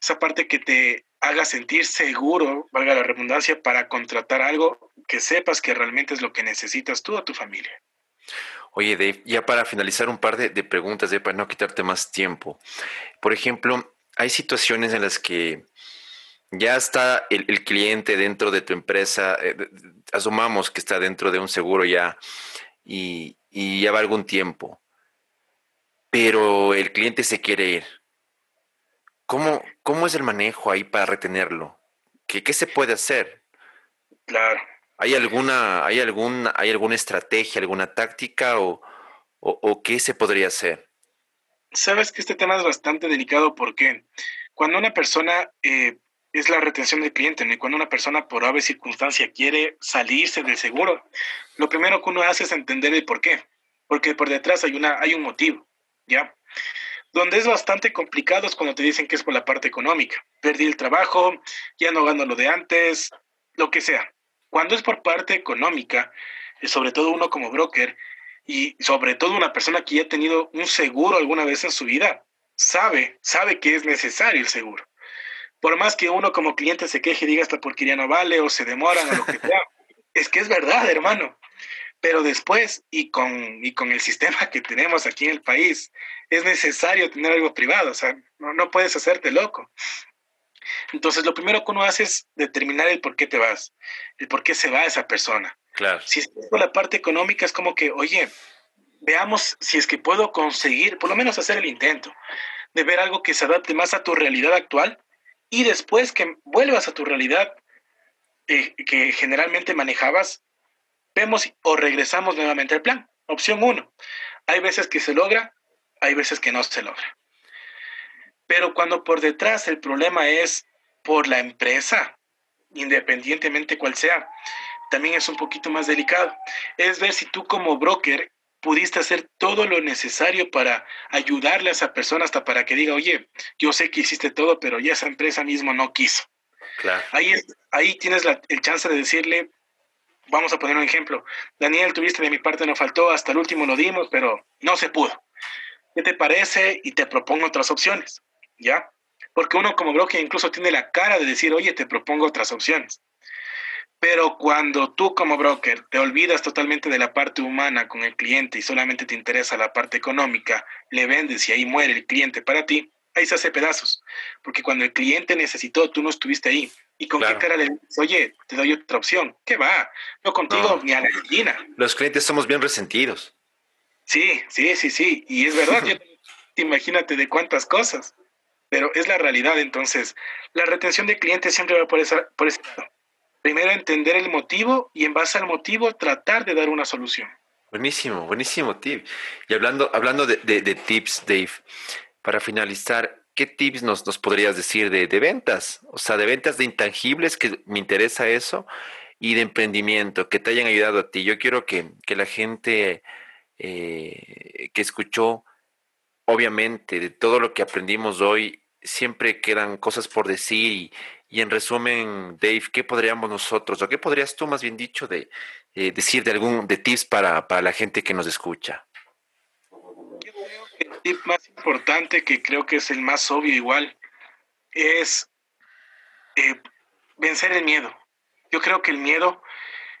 esa parte que te haga sentir seguro, valga la redundancia, para contratar algo que sepas que realmente es lo que necesitas tú o tu familia. Oye, Dave, ya para finalizar un par de, preguntas, de para no quitarte más tiempo. Por ejemplo, hay situaciones en las que ya está el, cliente dentro de tu empresa, eh, asumamos que está dentro de un seguro ya y, y ya va algún tiempo, pero el cliente se quiere ir. ¿Cómo, cómo es el manejo ahí para retenerlo? ¿Qué, qué se puede hacer? Claro. ¿Hay alguna, hay alguna, hay alguna estrategia, alguna táctica o, o, qué se podría hacer? Sabes que este tema es bastante delicado porque cuando una persona eh, es la retención del cliente, ¿no? y cuando una persona por ave circunstancia quiere salirse del seguro, lo primero que uno hace es entender el por qué, porque por detrás hay, una, hay un motivo, ¿ya? Donde es bastante complicado es cuando te dicen que es por la parte económica. Perdí el trabajo, ya no gano lo de antes, lo que sea. Cuando es por parte económica, y sobre todo uno como broker, y sobre todo una persona que ya ha tenido un seguro alguna vez en su vida, sabe, sabe que es necesario el seguro. Por más que uno como cliente se queje y diga esta porquería no vale o se demoran o lo que sea, [laughs] es que es verdad, hermano. Pero después, y con, y con el sistema que tenemos aquí en el país, es necesario tener algo privado, o sea, no, no puedes hacerte loco. Entonces, lo primero que uno hace es determinar el por qué te vas, el por qué se va esa persona. Claro. Si es por la parte económica, es como que, oye, veamos si es que puedo conseguir, por lo menos hacer el intento, de ver algo que se adapte más a tu realidad actual y después que vuelvas a tu realidad eh, que generalmente manejabas, vemos o regresamos nuevamente al plan. Opción uno, hay veces que se logra, hay veces que no se logra. Pero cuando por detrás el problema es por la empresa, independientemente cuál sea, también es un poquito más delicado. Es ver si tú como broker pudiste hacer todo lo necesario para ayudarle a esa persona hasta para que diga, oye, yo sé que hiciste todo, pero ya esa empresa mismo no quiso. Claro. Ahí, ahí tienes la, el chance de decirle, vamos a poner un ejemplo, Daniel, tuviste de mi parte, no faltó, hasta el último lo dimos, pero no se pudo. ¿Qué te parece? Y te propongo otras opciones. ¿ya? Porque uno como broker incluso tiene la cara de decir, oye, te propongo otras opciones. Pero cuando tú como broker te olvidas totalmente de la parte humana con el cliente y solamente te interesa la parte económica, le vendes y ahí muere el cliente para ti, ahí se hace pedazos. Porque cuando el cliente necesitó, tú no estuviste ahí. ¿Y con qué cara le dices, oye, te doy otra opción? ¿Qué va? No contigo ni a la esquina. Los clientes somos bien resentidos. Sí, sí, sí, sí. Y es verdad, [laughs] imagínate de cuántas cosas pero es la realidad. Entonces, la retención de clientes siempre va por, esa, por ese lado. Primero entender el motivo y en base al motivo tratar de dar una solución. Buenísimo, buenísimo tip. Y hablando, hablando de, tips, Dave, para finalizar, ¿qué tips nos, podrías decir de, ventas? O sea, de ventas de intangibles, que me interesa eso, y de emprendimiento, que te hayan ayudado a ti. Yo quiero que, que la gente eh, que escuchó, obviamente, de todo lo que aprendimos hoy, siempre quedan cosas por decir y, y en resumen, Dave, ¿qué podríamos nosotros, o qué podrías tú más bien dicho de eh, decir de algún de tips para, para la gente que nos escucha? Yo creo que el tip más importante, que creo que es el más obvio igual, es eh, vencer el miedo. Yo creo que el miedo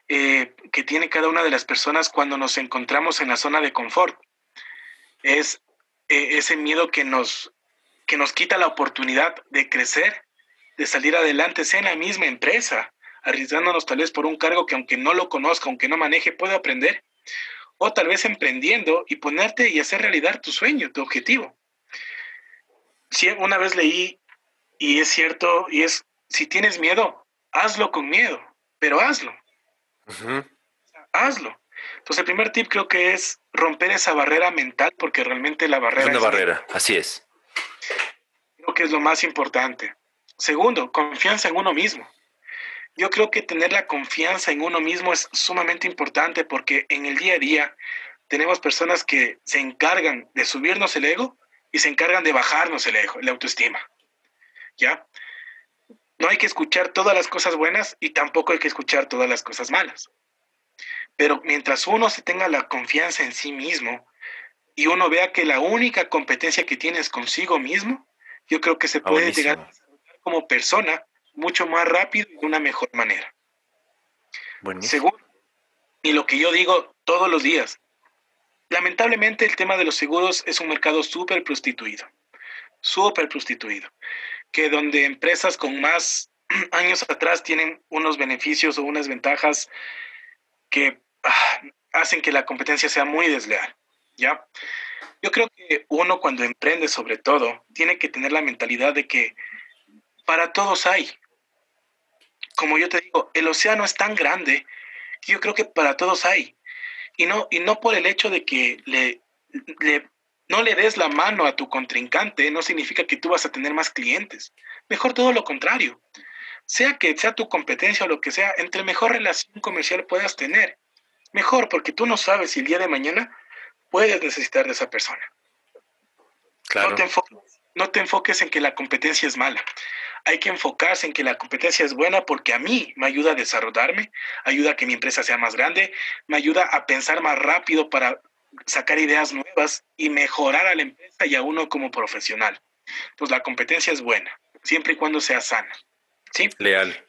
eh, que tiene cada una de las personas cuando nos encontramos en la zona de confort es ese miedo que nos, que nos quita la oportunidad de crecer de salir adelante, sea en la misma empresa, arriesgándonos tal vez por un cargo que aunque no lo conozca, aunque no maneje, puede aprender, o tal vez emprendiendo y ponerte y hacer realidad tu sueño, tu objetivo. Si una vez leí, y es cierto, y es, si tienes miedo, hazlo con miedo, pero hazlo. Hazlo. Entonces, el primer tip creo que es romper esa barrera mental, porque realmente la barrera... Es una barrera, así es. Creo que es lo más importante. Segundo, confianza en uno mismo. Yo creo que tener la confianza en uno mismo es sumamente importante porque en el día a día tenemos personas que se encargan de subirnos el ego y se encargan de bajarnos el ego, la autoestima. ¿Ya? No hay que escuchar todas las cosas buenas y tampoco hay que escuchar todas las cosas malas. Pero mientras uno se tenga la confianza en sí mismo y uno vea que la única competencia que tiene es consigo mismo, yo creo que se puede llegar a como persona mucho más rápido y de una mejor manera. Segundo, y lo que yo digo todos los días, lamentablemente el tema de los seguros es un mercado súper prostituido, súper prostituido, que donde empresas con más [clears throat] años atrás tienen unos beneficios o unas ventajas que ah, hacen que la competencia sea muy desleal, ¿ya? Yo creo que uno cuando emprende sobre todo tiene que tener la mentalidad de que para todos hay. Como yo te digo, el océano es tan grande que yo creo que para todos hay. Y no, y no por el hecho de que le, no le des la mano a tu contrincante, no significa que tú vas a tener más clientes. Mejor todo lo contrario. Sea que sea tu competencia o lo que sea, entre mejor relación comercial puedas tener, mejor, porque tú no sabes si el día de mañana puedes necesitar de esa persona. Claro. no te enfoques en que la competencia es mala hay que enfocarse en que la competencia es buena porque a mí me ayuda a desarrollarme, ayuda a que mi empresa sea más grande, me ayuda a pensar más rápido para sacar ideas nuevas y mejorar a la empresa y a uno como profesional. Pues la competencia es buena, siempre y cuando sea sana. ¿Sí? Leal.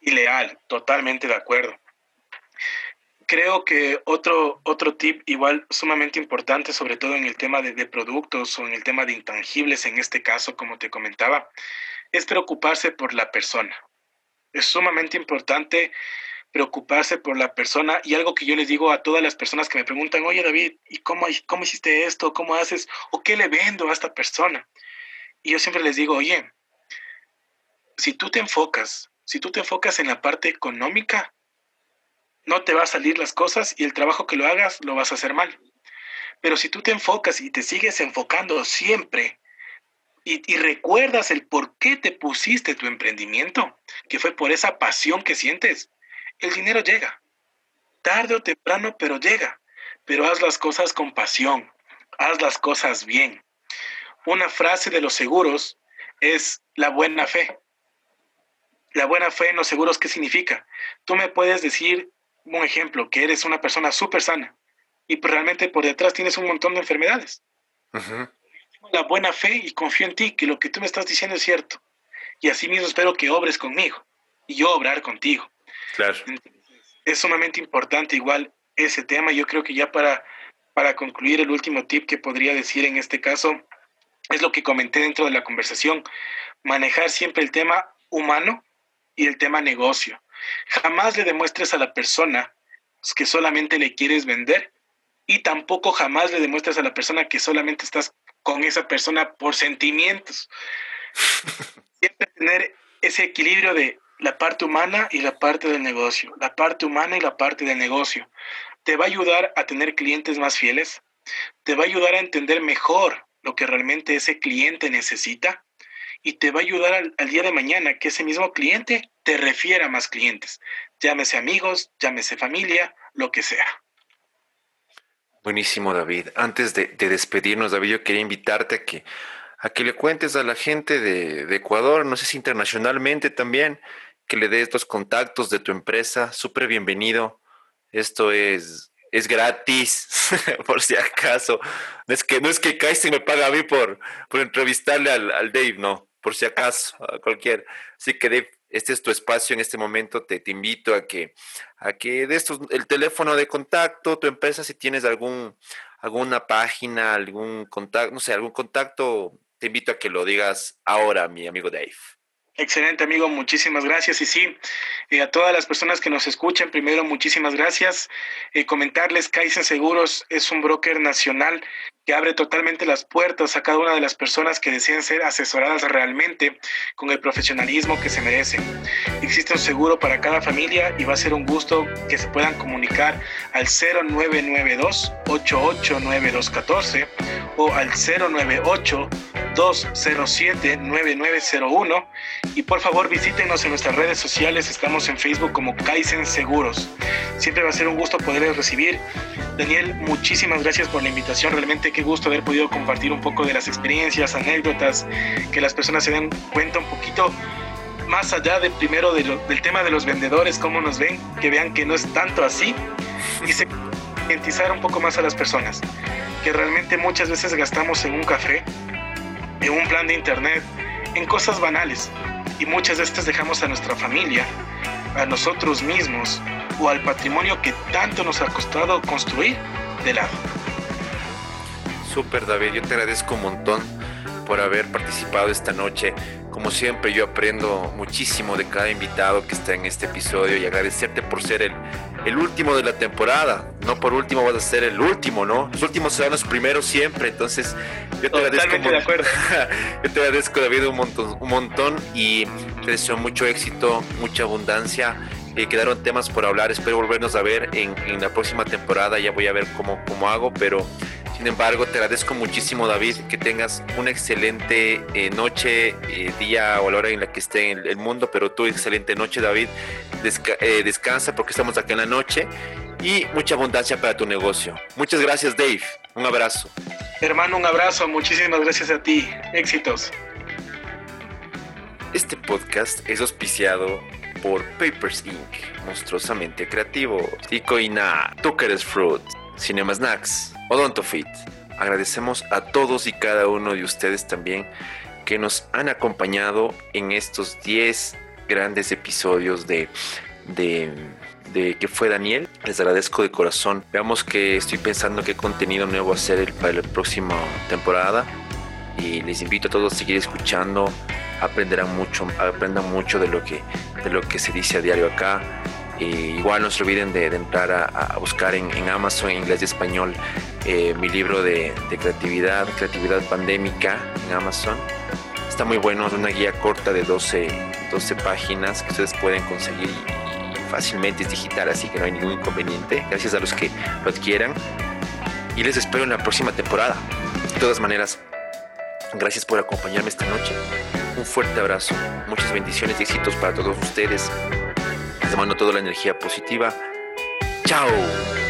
Y leal, totalmente de acuerdo. Creo que otro, otro tip igual sumamente importante, sobre todo en el tema de, de productos o en el tema de intangibles, en este caso, como te comentaba, es preocuparse por la persona. Es sumamente importante preocuparse por la persona y algo que yo les digo a todas las personas que me preguntan, oye David, ¿y cómo, cómo hiciste esto? ¿Cómo haces? ¿O qué le vendo a esta persona? Y yo siempre les digo, oye, si tú te enfocas, si tú te enfocas en la parte económica, no te va a salir las cosas y el trabajo que lo hagas lo vas a hacer mal. Pero si tú te enfocas y te sigues enfocando siempre y, recuerdas el por qué te pusiste tu emprendimiento, que fue por esa pasión que sientes, el dinero llega. Tarde o temprano, pero llega. Pero haz las cosas con pasión, haz las cosas bien. Una frase de los seguros es la buena fe. La buena fe en los seguros, ¿qué significa? Tú me puedes decir un ejemplo, que eres una persona súper sana y realmente por detrás tienes un montón de enfermedades la buena fe y confío en ti, que lo que tú me estás diciendo es cierto. Y así mismo espero que obres conmigo y yo obrar contigo. Claro. es sumamente importante igual ese tema. Yo creo que ya para, para concluir el último tip que podría decir en este caso es lo que comenté dentro de la conversación. Manejar siempre el tema humano y el tema negocio. Jamás le demuestres a la persona que solamente le quieres vender y tampoco jamás le demuestres a la persona que solamente estás con esa persona por sentimientos. [laughs] Siempre tener ese equilibrio de la parte humana y la parte del negocio, la parte humana y la parte del negocio. Te va a ayudar a tener clientes más fieles, te va a ayudar a entender mejor lo que realmente ese cliente necesita y te va a ayudar al, al, día de mañana que ese mismo cliente te refiera a más clientes, llámese amigos, llámese familia, lo que sea. Buenísimo, David. Antes de, despedirnos, David, yo quería invitarte a que, a que le cuentes a la gente de, Ecuador, no sé si internacionalmente también, que le des los contactos de tu empresa. Súper bienvenido. Esto es, es gratis, [laughs] por si acaso. No es que, no es que me paga a mí por, por entrevistarle al, al Dave, no, por si acaso, a cualquier. Así que Dave, este es tu espacio en este momento, te, te invito a que, a que des el teléfono de contacto, tu empresa, si tienes algún, alguna página, algún contacto, no sé, algún contacto, te invito a que lo digas ahora, mi amigo Dave. Excelente, amigo. Muchísimas gracias. Y sí, eh, a todas las personas que nos escuchan, primero, muchísimas gracias. Eh, comentarles, Kaizen Seguros es un broker nacional que abre totalmente las puertas a cada una de las personas que deseen ser asesoradas realmente con el profesionalismo que se merecen. Existe un seguro para cada familia y va a ser un gusto que se puedan comunicar al 0992 889214 o al 098 207-9901 y por favor visítenos en nuestras redes sociales, estamos en Facebook como Kaizen Seguros. Siempre va a ser un gusto poderles recibir. Daniel, muchísimas gracias por la invitación, realmente qué gusto haber podido compartir un poco de las experiencias, anécdotas, que las personas se den cuenta un poquito más allá de primero del tema de los vendedores, cómo nos ven, que vean que no es tanto así y se un poco más a las personas, que realmente muchas veces gastamos en un café en un plan de internet, en cosas banales. Y muchas estas dejamos a nuestra familia, a nosotros mismos o al patrimonio que tanto nos ha costado construir de lado. Super David, yo te agradezco un montón por haber participado esta noche. Como siempre, yo aprendo muchísimo de cada invitado que está en este episodio y agradecerte por ser el, el último de la temporada. No por último vas a ser el último, ¿no? Los últimos serán los primeros siempre. Entonces, yo te agradezco. De acuerdo. [laughs] yo te agradezco, David, un montón, un montón y te deseo mucho éxito, mucha abundancia. Eh, quedaron temas por hablar. Espero volvernos a ver en, en la próxima temporada. Ya voy a ver cómo, cómo hago, pero sin embargo, te agradezco muchísimo, David, que tengas una excelente eh, noche, eh, día o la hora en la que esté en el mundo, pero tú excelente noche, David. Eh, descansa porque estamos acá en la noche y mucha abundancia para tu negocio. Muchas gracias, Dave. Un abrazo. Hermano, un abrazo. Muchísimas gracias a ti. Éxitos. Este podcast es auspiciado por Papers Inc., monstruosamente creativo, Icoina, Tucker's Fruit, Cinema Snacks, Odontofit. Agradecemos a todos y cada uno de ustedes también que nos han acompañado en estos 10 grandes episodios de, de, de que fue Daniel. Les agradezco de corazón. Veamos que estoy pensando qué contenido nuevo hacer para la próxima temporada. Y les invito a todos a seguir escuchando. Aprenderán mucho, aprendan mucho de lo que, de lo que se dice a diario acá igual no se olviden de, entrar a, buscar en, Amazon, en inglés y español, eh, mi libro de, creatividad, creatividad pandémica en Amazon. Está muy bueno, es una guía corta de 12, 12 páginas que ustedes pueden conseguir fácilmente es digital, así que no hay ningún inconveniente. Gracias a los que lo adquieran. Y les espero en la próxima temporada. De todas maneras, gracias por acompañarme esta noche. Un fuerte abrazo, muchas bendiciones y éxitos para todos ustedes. Mando toda la energía positiva. ¡Chao!